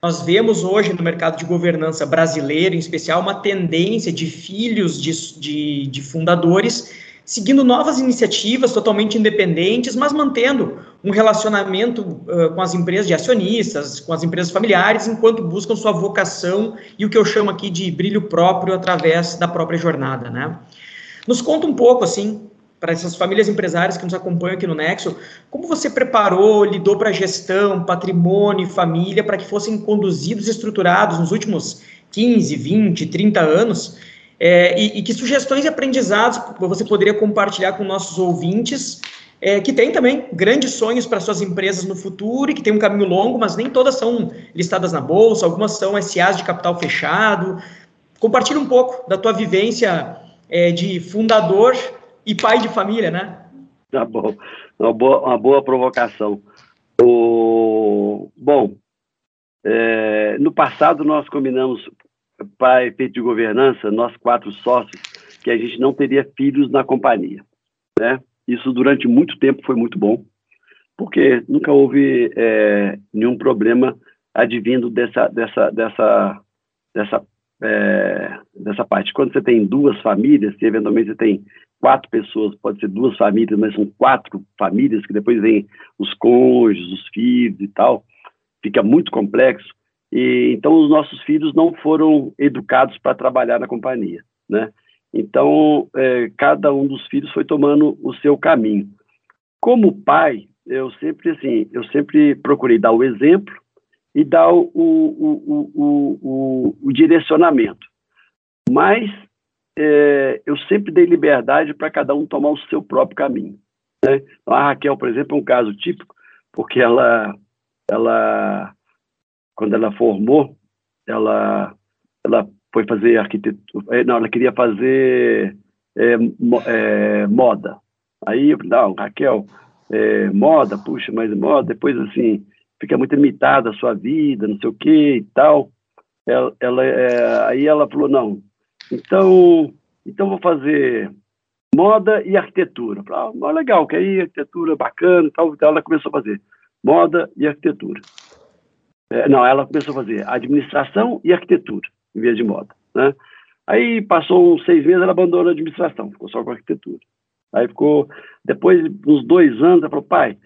nós vemos hoje no mercado de governança brasileiro, em especial, uma tendência de filhos de, de, de fundadores seguindo novas iniciativas totalmente independentes, mas mantendo um relacionamento uh, com as empresas de acionistas, com as empresas familiares, enquanto buscam sua vocação e o que eu chamo aqui de brilho próprio através da própria jornada, né? Nos conta um pouco, assim, para essas famílias empresárias que nos acompanham aqui no Nexo, como você preparou, lidou para gestão, patrimônio e família para que fossem conduzidos e estruturados nos últimos 15, 20, 30 anos é, e, e, que sugestões e aprendizados você poderia compartilhar com nossos ouvintes, é, que têm também grandes sonhos para suas empresas no futuro e que tem um caminho longo, mas nem todas são listadas na bolsa, algumas são SAs de capital fechado. Compartilhe um pouco da tua vivência é, de fundador e pai de família, né? Tá bom, uma boa, uma boa provocação. O, bom, é, no passado nós combinamos para efeito de governança, nós quatro sócios, que a gente não teria filhos na companhia. Né? Isso durante muito tempo foi muito bom, porque nunca houve é, nenhum problema advindo dessa, dessa, dessa, dessa, é, dessa parte. Quando você tem duas famílias, se eventualmente você tem quatro pessoas, pode ser duas famílias, mas são quatro famílias, que depois vem os cônjuges, os filhos e tal, fica muito complexo. E, então, os nossos filhos não foram educados para trabalhar na companhia, né? Então, é, cada um dos filhos foi tomando o seu caminho. Como pai, eu sempre, assim, eu sempre procurei dar o exemplo e dar o, o, o, o direcionamento. Mas é, eu sempre dei liberdade para cada um tomar o seu próprio caminho. Né? Então, a Raquel, por exemplo, é um caso típico, porque ela, ela quando ela formou, ela, ela foi fazer arquitetura, eh, não, ela queria fazer é, é, moda. Aí eu falei, não, Raquel, moda, puxa, mas moda, depois assim, fica muito limitada a sua vida, não sei o que e tal. Ela, ela aí ela falou, não, então, então vou fazer moda e arquitetura. Falei, ah, legal, que aí arquitetura bacana e tal. Então ela começou a fazer moda e arquitetura. É, não, ela começou a fazer administração e arquitetura, em vez de moda. Né? Aí passou uns seis meses, ela abandonou a administração, ficou só com arquitetura. Aí ficou, depois uns dois anos, ela falou, pai,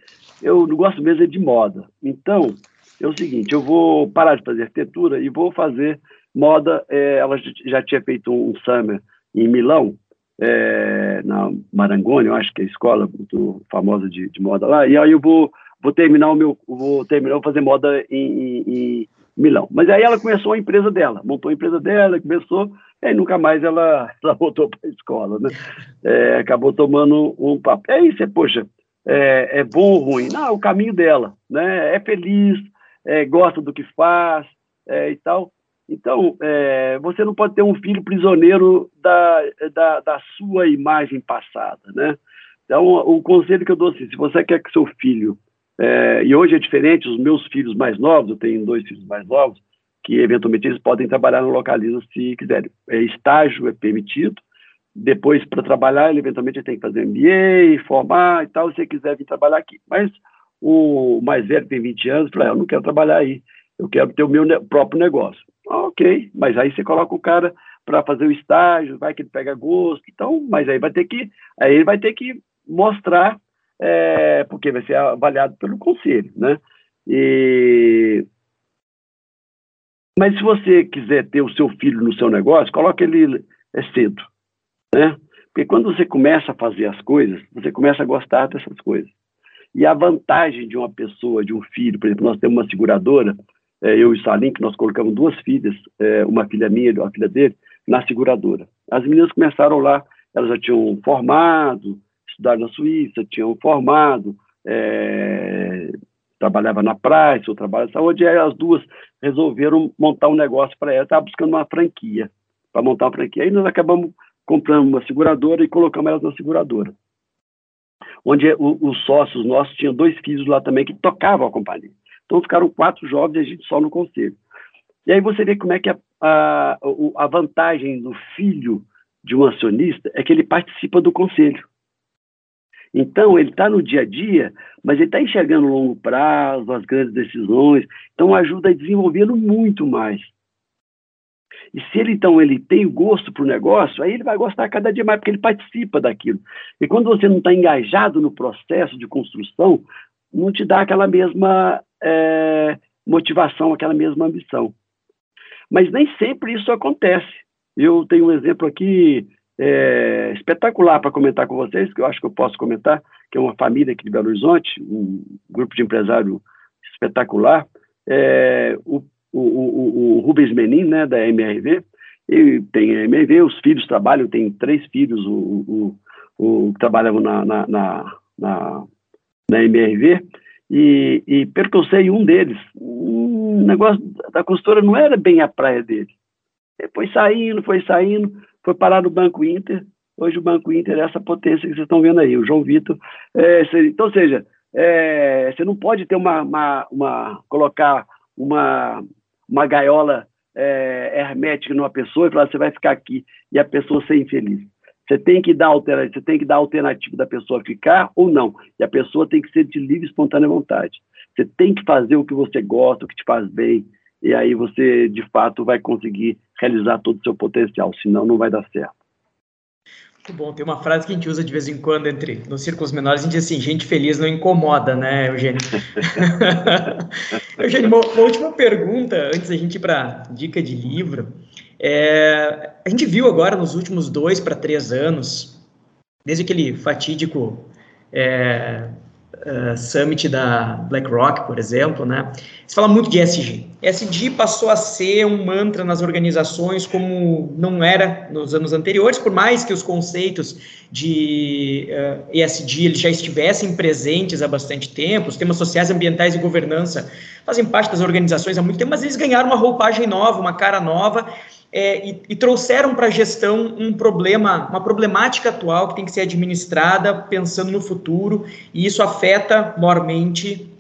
eu não gosto mesmo de moda. Então, é o seguinte, eu vou parar de fazer arquitetura e vou fazer moda. É, ela já tinha feito um summer em Milão, é, na Marangoni, eu acho que é a escola muito famosa de, de, moda lá, e aí eu vou, vou terminar o meu, vou terminar, fazer moda em, em, em Milão. Mas aí ela começou a empresa dela, montou a empresa dela, começou, e aí nunca mais ela, *laughs* ela voltou para a escola, né? É, acabou tomando um papo. É isso, é, poxa, é, é, bom ou ruim? Não, é o caminho dela, né? É feliz, é, gosta do que faz é, e tal. Então, é, você não pode ter um filho prisioneiro da, da, da, sua imagem passada, né? Então, o conselho que eu dou assim, se você quer que seu filho, é, e hoje é diferente, os meus filhos mais novos, eu tenho dois filhos mais novos, que eventualmente eles podem trabalhar no Localiza se quiserem. É, estágio é permitido, depois para trabalhar, ele eventualmente tem que fazer MBA, formar e tal, se quiser vir trabalhar aqui. Mas o mais velho tem 20 anos, fala, ah, eu não quero trabalhar aí, eu quero ter o meu próprio negócio. Ok, mas aí você coloca o cara para fazer o estágio, vai que ele pega gosto, então, mas aí vai ter que, aí ele vai ter que mostrar, é, porque vai ser avaliado pelo conselho, né? E, mas se você quiser ter o seu filho no seu negócio, coloque ele é cedo, né? Porque quando você começa a fazer as coisas, você começa a gostar dessas coisas. E a vantagem de uma pessoa, de um filho, por exemplo, nós temos uma seguradora é, eu e Salim, que nós colocamos duas filhas, é, uma filha minha e uma filha dele, na seguradora. As meninas começaram lá, elas já tinham formado, estudaram na Suíça, tinham formado, é, trabalhava na praia, seu trabalho de saúde, e aí as duas resolveram montar um negócio para elas, estavam buscando uma franquia, para montar uma franquia. Aí nós acabamos comprando uma seguradora e colocamos elas na seguradora. Onde os sócios nossos tinham dois filhos lá também que tocavam a companhia. Então ficaram quatro jovens e a gente só no conselho. E aí você vê como é que a, a, a vantagem do filho de um acionista é que ele participa do conselho. Então, ele está no dia a dia, mas ele está enxergando o longo prazo, as grandes decisões, então ajuda a desenvolvê-lo muito mais. E se ele, então, ele tem gosto para o negócio, aí ele vai gostar cada dia mais, porque ele participa daquilo. E quando você não está engajado no processo de construção, não te dá aquela mesma é, motivação, aquela mesma ambição. Mas nem sempre isso acontece. Eu tenho um exemplo aqui é, espetacular para comentar com vocês, que eu acho que eu posso comentar, que é uma família aqui de Belo Horizonte, um grupo de empresário espetacular. É, o, o, o, o, Rubens Menin, né, da MRV, ele tem MRV, os filhos trabalham, tem três filhos, o, o, que trabalham na, na, na, na, na MRV, e, e um deles, o um negócio da costura não era bem a praia dele. Ele foi saindo, foi saindo, foi parar no Banco Inter. Hoje o Banco Inter é essa potência que vocês estão vendo aí, o João Vitor. É, então, ou seja, é, você não pode ter uma, uma, uma colocar uma, uma gaiola é, hermética numa pessoa e falar você vai ficar aqui e a pessoa ser infeliz. Você tem que dar alternativa, você tem que dar alternativa da pessoa ficar ou não. E a pessoa tem que ser de livre e espontânea vontade. Você tem que fazer o que você gosta, o que te faz bem, e aí você, de fato, vai conseguir realizar todo o seu potencial, senão não vai dar certo. Muito bom, tem uma frase que a gente usa de vez em quando entre nos círculos menores, a gente diz assim, gente feliz não incomoda, né, Eugênio? *laughs* Eugênio, uma, uma, última pergunta, antes da gente ir para dica de livro. É, a gente viu agora nos últimos dois para três anos, desde aquele fatídico é, uh, summit da BlackRock, por exemplo, né? Se fala muito de ESG. ESG passou a ser um mantra nas organizações como não era nos anos anteriores, por mais que os conceitos de uh, ESG eles já estivessem presentes há bastante tempo, os temas sociais, ambientais e governança fazem parte das organizações há muito tempo, mas eles ganharam uma roupagem nova, uma cara nova, é, e, e, trouxeram para a gestão um problema, uma problemática atual que tem que ser administrada pensando no futuro, e isso afeta mormente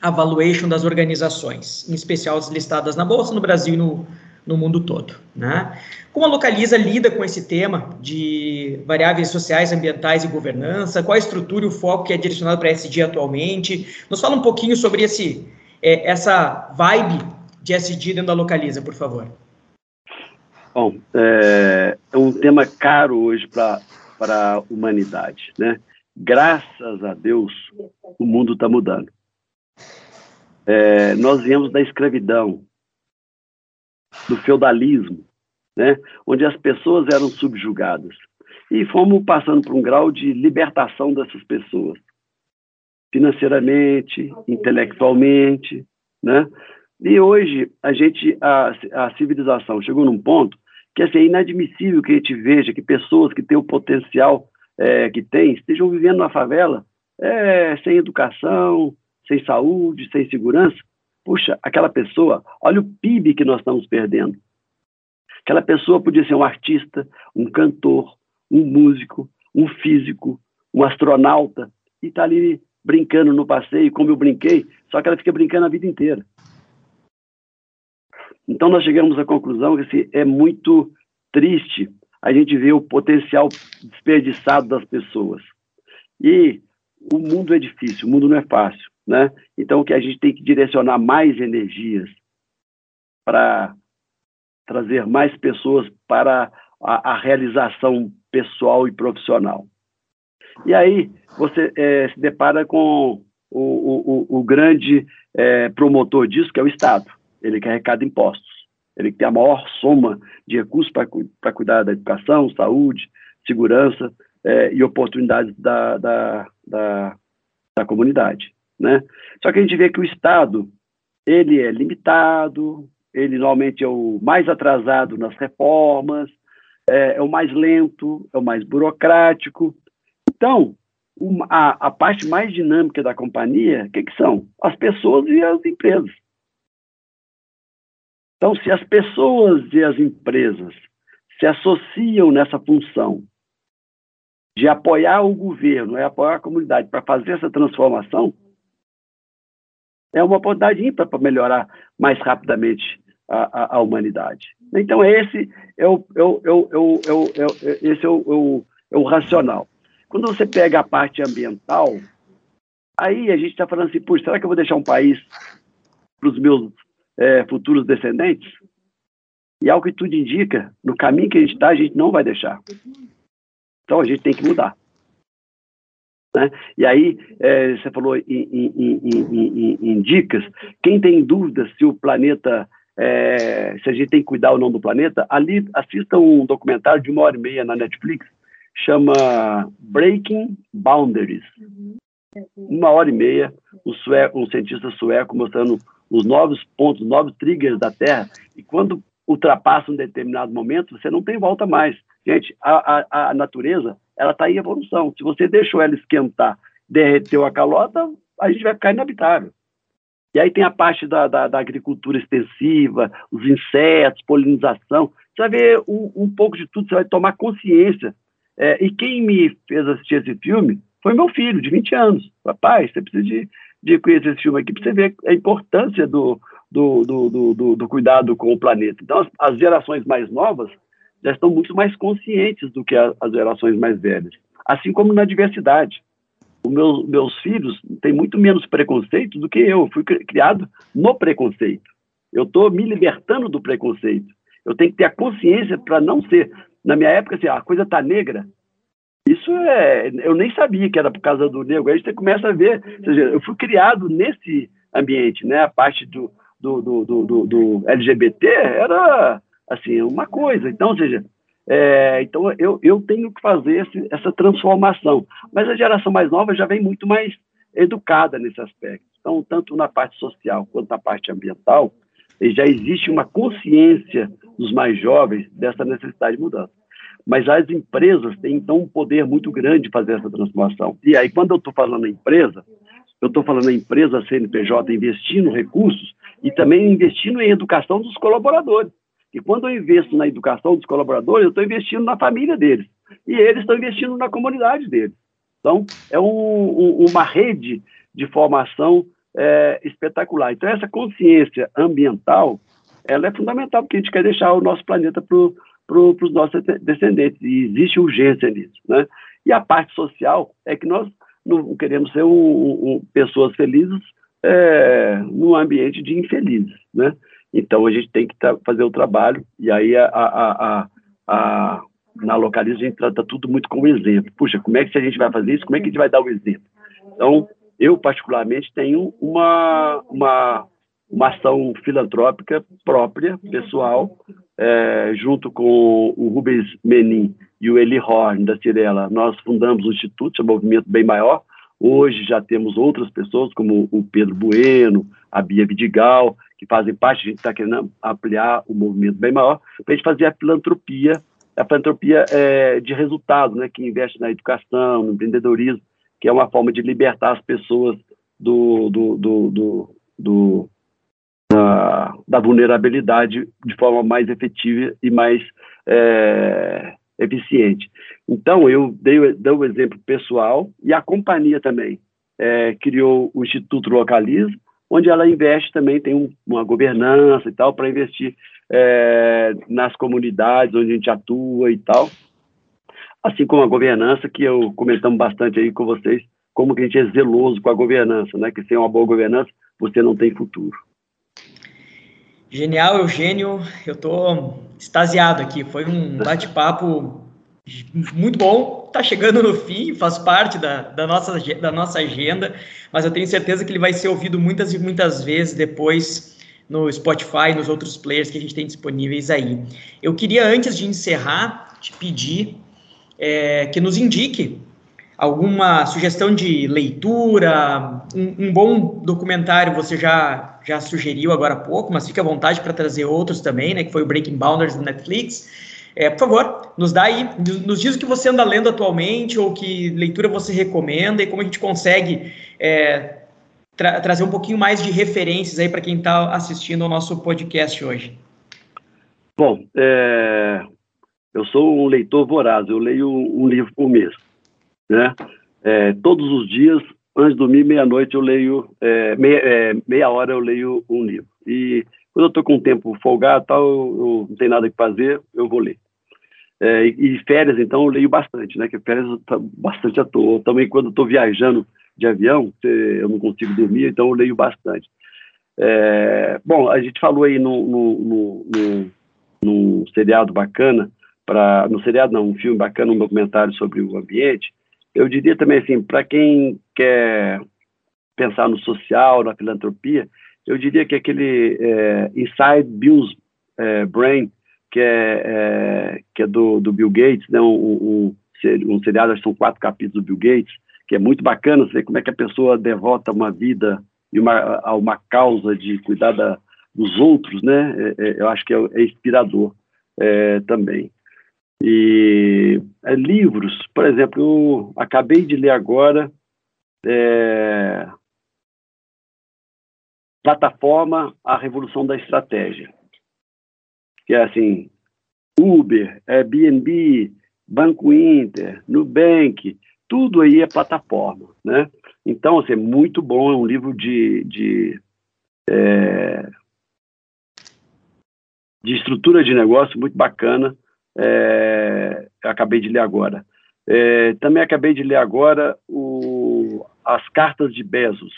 a valuation das organizações, em especial as listadas na Bolsa, no Brasil e no, no mundo todo. Né? Como a Localiza lida com esse tema de variáveis sociais, ambientais e governança? Qual a estrutura e o foco que é direcionado para SG atualmente? Nos fala um pouquinho sobre esse, é, essa vibe de SG dentro da Localiza, por favor. Bom, é, é um tema caro hoje para a humanidade, né? Graças a Deus, o mundo está mudando. É, nós viemos da escravidão, do feudalismo, né? onde as pessoas eram subjugadas. E fomos passando por um grau de libertação dessas pessoas, financeiramente, intelectualmente, né? E hoje a gente, a, a civilização chegou num ponto que assim, é inadmissível que a gente veja que pessoas que têm o potencial é, que têm estejam vivendo na favela é, sem educação, sem saúde, sem segurança. Puxa, aquela pessoa, olha o PIB que nós estamos perdendo. Aquela pessoa podia ser um artista, um cantor, um músico, um físico, um astronauta, e está ali brincando no passeio, como eu brinquei, só que ela fica brincando a vida inteira. Então, nós chegamos à conclusão que assim, é muito triste a gente ver o potencial desperdiçado das pessoas. E o mundo é difícil, o mundo não é fácil. Né? Então, o que a gente tem que direcionar mais energias para trazer mais pessoas para a, a, realização pessoal e profissional. E aí você é, se depara com o, o, o grande é, promotor disso, que é o Estado ele que arrecada impostos. Ele que tem a maior soma de recursos para cuidar da educação, saúde, segurança é, e oportunidades da, da, da, da, comunidade. Né? Só que a gente vê que o Estado ele é limitado, ele normalmente é o mais atrasado nas reformas, é, é o mais lento, é o mais burocrático. Então, uma, a, a, parte mais dinâmica da companhia, o que, que são? As pessoas e as empresas. Então, se as pessoas e as empresas se associam nessa função de apoiar o governo, é apoiar a comunidade para fazer essa transformação, é uma oportunidade ímpar para melhorar mais rapidamente a, a, a, humanidade. Então, esse é o, é o, é o, é o, é o, esse é o, é o racional. Quando você pega a parte ambiental, aí a gente está falando assim, puxa, será que eu vou deixar um país para os meus é, futuros descendentes. E ao que tudo indica, no caminho que a gente está, a gente não vai deixar. Então a gente tem que mudar. Né? E aí, é, você falou em, em, em, em, dicas, quem tem dúvidas se o planeta, é, se a gente tem que cuidar ou não do planeta, ali assista um documentário de uma hora e meia na Netflix, chama Breaking Boundaries. Uma hora e meia, um, sueco, um cientista sueco mostrando os novos pontos, novos triggers da Terra, e quando ultrapassa um determinado momento, você não tem volta mais. Gente, a, a, a natureza, ela está em evolução. Se você deixou ela esquentar, derreteu a calota, a gente vai ficar inabitável. E aí tem a parte da, da, da agricultura extensiva, os insetos, polinização. Você vai ver um, um pouco de tudo, você vai tomar consciência. É, e quem me fez assistir esse filme foi meu filho, de 20 anos. Papai, você precisa de, de conhecer esse filme aqui para você ver a importância do, do, do, do, do cuidado com o planeta. Então, as, as, gerações mais novas já estão muito mais conscientes do que a, as gerações mais velhas. Assim como na diversidade. Os meus, meus filhos têm muito menos preconceito do que eu. fui criado no preconceito. Eu estou me libertando do preconceito. Eu tenho que ter a consciência para não ser. Na minha época, assim, a coisa está negra, isso é. Eu nem sabia que era por causa do negro. Aí você começa a ver. Seja, eu fui criado nesse ambiente, né? A parte do, do, do, do, do LGBT era assim uma coisa. Então, ou seja, é, então eu, eu tenho que fazer esse, essa transformação. Mas a geração mais nova já vem muito mais educada nesse aspecto. Então, tanto na parte social quanto na parte ambiental, já existe uma consciência dos mais jovens dessa necessidade de mudança. Mas as empresas têm, então, um poder muito grande de fazer essa transformação. E aí, quando eu estou falando em empresa, eu estou falando em empresa CNPJ investindo recursos e também investindo em educação dos colaboradores. E quando eu investo na educação dos colaboradores, eu estou investindo na família deles. E eles estão investindo na comunidade deles. Então, é um, um, uma rede de formação é, espetacular. Então, essa consciência ambiental, ela é fundamental, porque a gente quer deixar o nosso planeta para para os nossos descendentes. E existe urgência nisso. Né? E a parte social é que nós não queremos ser um, um, pessoas felizes é, num ambiente de infelizes. Né? Então a gente tem que fazer o trabalho, e aí a, a, a, a na localiza a gente trata tudo muito como exemplo. Puxa, como é que a gente vai fazer isso? Como é que a gente vai dar o exemplo? Então, eu particularmente tenho uma, uma, uma ação filantrópica própria, pessoal, é, junto com o Rubens Menin e o Eli Horn, da Cirela. Nós fundamos o Instituto, é um movimento bem maior. Hoje já temos outras pessoas, como o Pedro Bueno, a Bia Vidigal, que fazem parte, a gente está querendo ampliar o movimento bem maior, para a gente fazer a filantropia a filantropia é, de resultado, né, que investe na educação, no empreendedorismo, que é uma forma de libertar as pessoas do, do, do, do, do da, da, vulnerabilidade de forma mais efetiva e mais é, eficiente. Então, eu dei, dei o exemplo pessoal e a companhia também é, criou o Instituto Localiza, onde ela investe também, tem um, uma governança e tal, para investir é, nas comunidades onde a gente atua e tal. Assim como a governança, que eu comentamos bastante aí com vocês, como que a gente é zeloso com a governança, né? Que sem uma boa governança, você não tem futuro. Genial, Eugênio. Eu estou extasiado aqui. Foi um *laughs* bate-papo muito bom. Está chegando no fim, faz parte da, da, nossa, da nossa agenda, mas eu tenho certeza que ele vai ser ouvido muitas e muitas vezes depois no Spotify, nos outros players que a gente tem disponíveis aí. Eu queria, antes de encerrar, te pedir é, que nos indique alguma sugestão de leitura, um, um, bom documentário você já, já sugeriu agora há pouco, mas fique à vontade para trazer outros também, né, que foi o Breaking Boundaries do Netflix. É, por favor, nos dá aí, nos diz o que você anda lendo atualmente ou que leitura você recomenda e como a gente consegue é, tra trazer um pouquinho mais de referências aí para quem está assistindo ao nosso podcast hoje. Bom, é, eu sou um leitor voraz, eu leio um livro por mês, né? É, todos os dias, antes de dormir, meia-noite, eu leio, é, meia, é, meia, hora eu leio um livro. E quando eu estou com um tempo folgado, tal, eu, não tenho nada que fazer, eu vou ler. É, e, férias, então, eu leio bastante, né? Que férias eu tá bastante à toa. Também quando estou viajando de avião, eu não consigo dormir, então eu leio bastante. É, bom, a gente falou aí no, no, no, no seriado bacana, para no seriado não, um filme bacana, um documentário sobre o ambiente. Eu diria também assim, para quem quer pensar no social, na filantropia, eu diria que aquele é, Inside Bill's é, Brain, que é, é, que é do, do Bill Gates, né, um, um, um seriado, acho que são quatro capítulos do Bill Gates, que é muito bacana ver como é que a pessoa devota uma vida e uma, a uma causa de cuidar da, dos outros, né? É, é, eu acho que é, é inspirador também. E é, livros, por exemplo, eu acabei de ler agora é, Plataforma A Revolução da Estratégia, que é assim, Uber, Airbnb, Banco Inter, Nubank, tudo aí é plataforma, né? Então, assim, é muito bom, é um livro de, de, é, de estrutura de negócio muito bacana, é, acabei de ler agora. É, também acabei de ler agora o, as cartas de Bezos,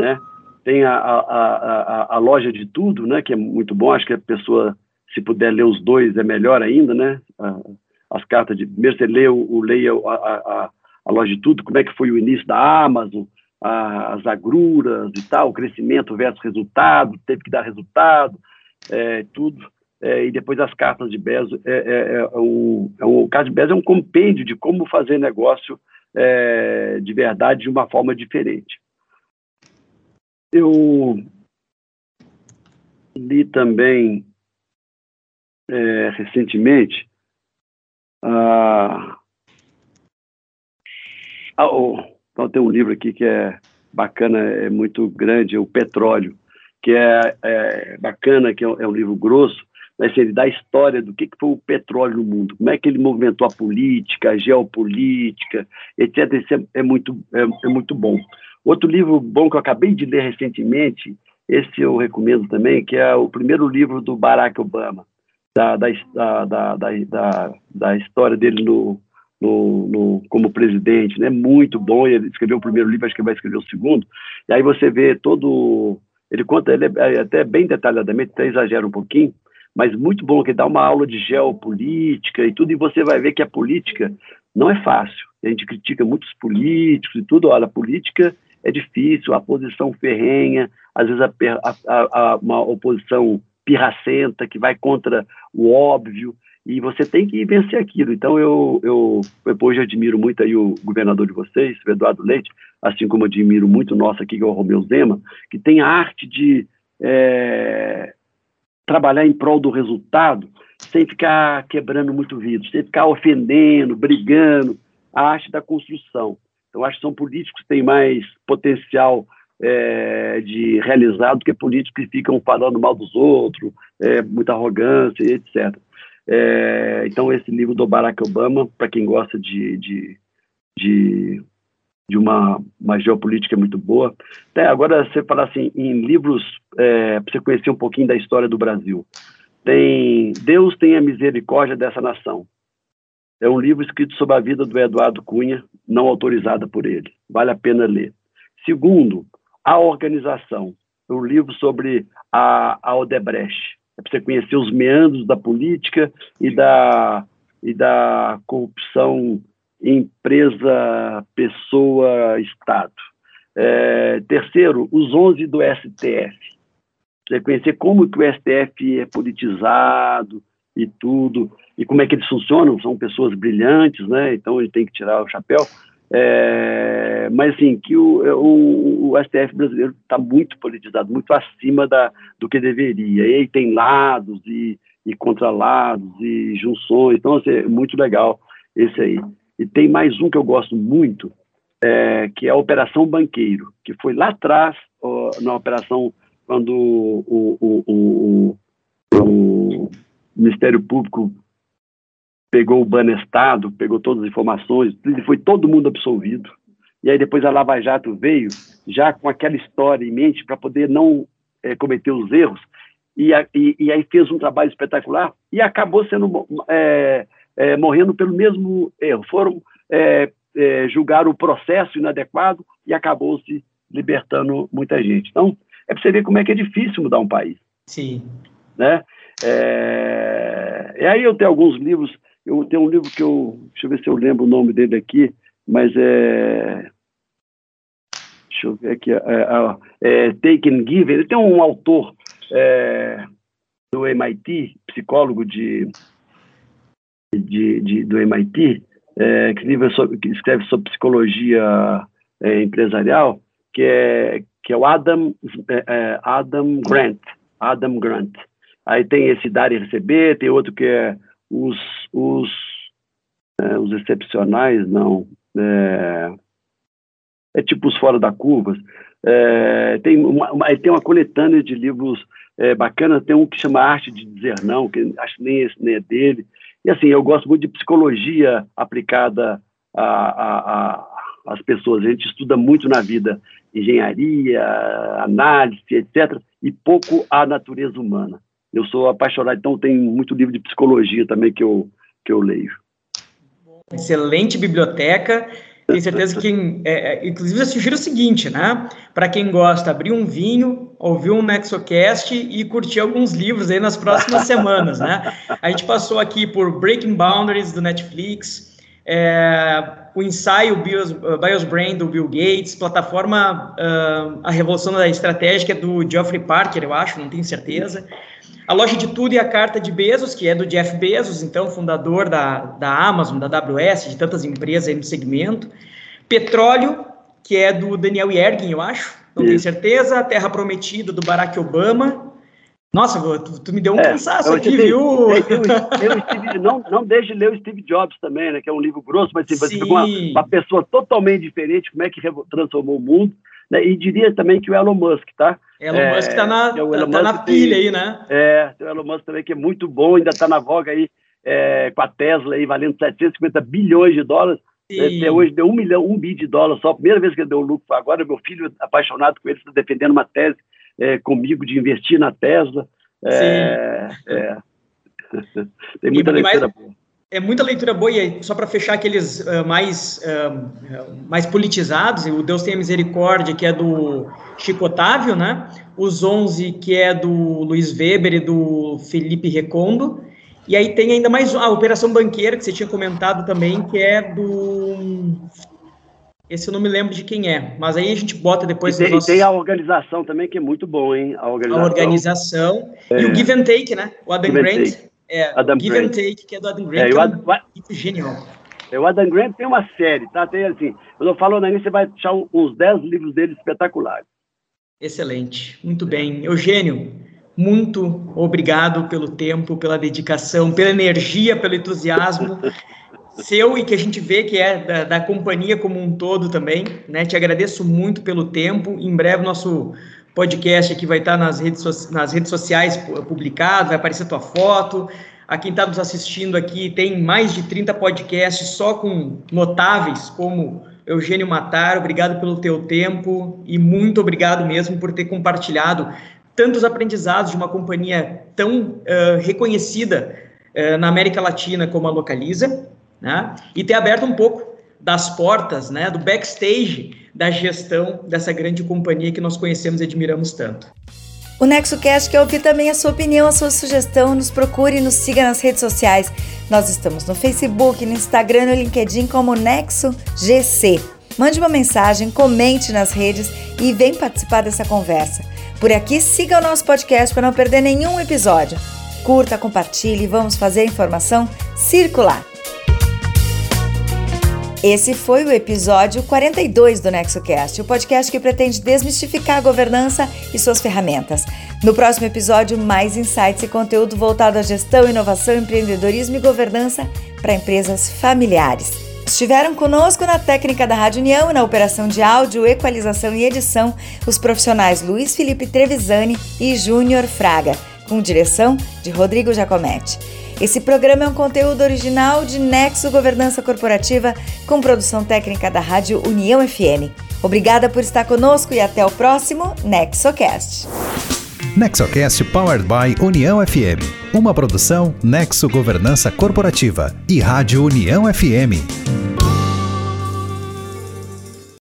né? Tem a, a, a, a, loja de tudo, né? Que é muito bom. Acho que a pessoa, se puder ler os dois, é melhor ainda, né? as cartas de. Primeiro você lê, o, leia a, a, loja de tudo, como é que foi o início da Amazon, as agruras e tal, o crescimento versus resultado, teve que dar resultado, é, tudo. É, e depois as cartas de Bezos. É, é, é, o, é o caso de Bezos é um compêndio de como fazer negócio é, de verdade de uma forma diferente. Eu li também é, recentemente ah, ah, oh, então tem um livro aqui que é bacana, é muito grande, é o Petróleo, que é, é bacana, que é, é um livro grosso, mas ele dá a história do que, que foi o petróleo no mundo, como é que ele movimentou a política, a geopolítica, etc. Isso é, é muito, é, é, muito bom. Outro livro bom que eu acabei de ler recentemente, esse eu recomendo também, que é o primeiro livro do Barack Obama, da, da, da, da, da, história dele no, no, no, como presidente, né? Muito bom. Ele escreveu o primeiro livro, acho que vai escrever o segundo. E aí você vê todo Ele conta, ele é até bem detalhadamente, até exagera um pouquinho, mas muito bom que dá uma aula de geopolítica e tudo, e você vai ver que a política não é fácil. A gente critica muitos políticos e tudo, olha, a política é difícil, a posição ferrenha, às vezes a, a, a, uma oposição pirracenta que vai contra o óbvio, e você tem que vencer aquilo. Então, eu, eu depois admiro muito aí o governador de vocês, o Eduardo Leite, assim como admiro muito o nosso aqui, que é o Romeu Zema, que tem a arte de é, trabalhar em prol do resultado sem ficar quebrando muito vidro, sem ficar ofendendo, brigando, a arte da construção. Eu acho que são políticos que têm mais potencial é, de realizar do que políticos que ficam falando mal dos outros, é, muita arrogância, etc. É, então, esse livro do Barack Obama, para quem gosta de, de, de, de, uma, uma geopolítica muito boa. Até agora, você falar assim, em livros, é, para você conhecer um pouquinho da história do Brasil. Tem Deus tem a misericórdia dessa nação. É um livro escrito sobre a vida do Eduardo Cunha, não autorizada por ele. Vale a pena ler. Segundo, A Organização. É um livro sobre a, a Odebrecht é para você conhecer os meandros da política e da, e da corrupção empresa, pessoa, Estado. É, terceiro, os 11 do STF. Você conhecer como que o STF é politizado e tudo, e como é que eles funcionam, são pessoas brilhantes, né? então gente tem que tirar o chapéu. É, mas assim, que o, o, o STF brasileiro está muito politizado, muito acima da, do que deveria. E tem lados e, e contralados e junções, então assim, é muito legal esse aí. E tem mais um que eu gosto muito, é, que é a Operação Banqueiro, que foi lá atrás, ó, na operação, quando o, o, o, o Ministério Público pegou o Banestado, pegou todas as informações, foi todo mundo absolvido. E aí depois a Lava Jato veio já com aquela história em mente para poder não é, cometer os erros, e, e, e, aí fez um trabalho espetacular e acabou sendo é, é, morrendo pelo mesmo erro. Foram julgar o processo inadequado e acabou se libertando muita gente. Então, é para você ver como é que é difícil mudar um país. Sim. Né? É, e aí eu tenho alguns livros eu tenho um livro que eu. Deixa eu ver se eu lembro o nome dele aqui, mas é. Deixa eu ver aqui. É, é, é Take and Give. Ele tem um autor é, do MIT, psicólogo de, de, de do MIT, é, que, escreve sobre psicologia é, empresarial, que é, que é o Adam, é, Adam Grant. Adam Grant. Aí tem esse dar e receber, tem outro que é os, os, é, os excepcionais, não. É, é, tipo os fora da curva. É, tem, uma, uma, tem uma coletânea de livros é, bacanas, tem um que chama Arte de Dizer Não, que acho que nem esse nem é dele. E assim, eu gosto muito de psicologia aplicada a, a, a, às pessoas. A gente estuda muito na vida engenharia, análise, etc., e pouco a natureza humana. Eu sou apaixonado, então tem muito livro de psicologia também que eu, que eu leio. Excelente biblioteca. Tenho certeza que, é, é, inclusive, eu sugiro o seguinte, né? Para quem gosta, abrir um vinho, ouvir um Nexocast e curtir alguns livros aí nas próximas *laughs* semanas, né? A gente passou aqui por Breaking Boundaries do Netflix, é, o ensaio Bios, Bios Brain do Bill Gates, plataforma uh, A Revolução da Estratégica do Geoffrey Parker, eu acho, não tenho certeza. A loja de tudo e a carta de Bezos, que é do Jeff Bezos, então fundador da, da Amazon, da AWS, de tantas empresas aí no segmento. Petróleo, que é do Daniel Yergin, eu acho, não Isso. tenho certeza. Terra Prometida, do Barack Obama. Nossa, tu, tu me deu um é, cansaço aqui, Steve, viu? Eu, eu, Steve, não, não deixe de ler o Steve Jobs também, né? Que é um livro grosso, mas assim, uma, uma pessoa totalmente diferente, como é que transformou o mundo. Né? E diria também que o Elon Musk, tá? Elon é, Musk está na, é tá na pilha aí, né? É, o Elon Musk também que é muito bom, ainda está na voga aí é, com a Tesla aí, valendo 750 bilhões de dólares. Até hoje deu um milhão, um bi de dólares só. Primeira vez que ele deu lucro agora. Meu filho, apaixonado com ele, está defendendo uma tese é, comigo de investir na Tesla. É, é. *laughs* Tem muita e, mais, boa. É muita leitura boa, e só para fechar aqueles uh, mais, uh, mais politizados, o Deus Tenha Misericórdia, que é do Chico Otávio, né? Os 11, que é do Luiz Weber e do Felipe Recondo. E aí tem ainda mais a Operação Banqueira, que você tinha comentado também, que é do. Esse eu não me lembro de quem é, mas aí a gente bota depois. E tem, nossos... tem a organização também, que é muito bom, hein? A organização. A organização. É. E o Give and Take, né? O Adam Grant. É, Adam Give Grant. and Take, que é do Adam Grant. É, o Adam, é genial. É, o Adam Grant tem uma série, tá? Tem assim, quando eu falo na você vai achar uns 10 livros dele espetaculares. Excelente, muito bem. Eugênio, muito obrigado pelo tempo, pela dedicação, pela energia, pelo entusiasmo *laughs* seu e que a gente vê que é da, da, companhia como um todo também, né? Te agradeço muito pelo tempo. Em breve nosso podcast aqui vai estar nas redes, nas redes sociais publicado, vai aparecer tua foto. A quem está nos assistindo aqui tem mais de 30 podcasts só com notáveis como Eugênio Matar. Obrigado pelo teu tempo e muito obrigado mesmo por ter compartilhado tantos aprendizados de uma companhia tão uh, reconhecida uh, na América Latina como a Localiza, né? E ter aberto um pouco das portas, né, do backstage da gestão dessa grande companhia que nós conhecemos e admiramos tanto. O NexoCast quer ouvir também a sua opinião, a sua sugestão. Nos procure e nos siga nas redes sociais. Nós estamos no Facebook, no Instagram no LinkedIn como Nexo GC. Mande uma mensagem, comente nas redes e vem participar dessa conversa. Por aqui, siga o nosso podcast para não perder nenhum episódio. Curta, compartilhe e vamos fazer a informação circular. Esse foi o episódio 42 do NexoCast, o podcast que pretende desmistificar a governança e suas ferramentas. No próximo episódio, mais insights e conteúdo voltado à gestão, inovação, empreendedorismo e governança para empresas familiares. Estiveram conosco na técnica da Rádio União e na operação de áudio, equalização e edição os profissionais Luiz Felipe Trevisani e Júnior Fraga, com direção de Rodrigo Giacometti. Esse programa é um conteúdo original de Nexo Governança Corporativa, com produção técnica da Rádio União FM. Obrigada por estar conosco e até o próximo NexoCast. NexoCast Powered by União FM. Uma produção Nexo Governança Corporativa e Rádio União FM.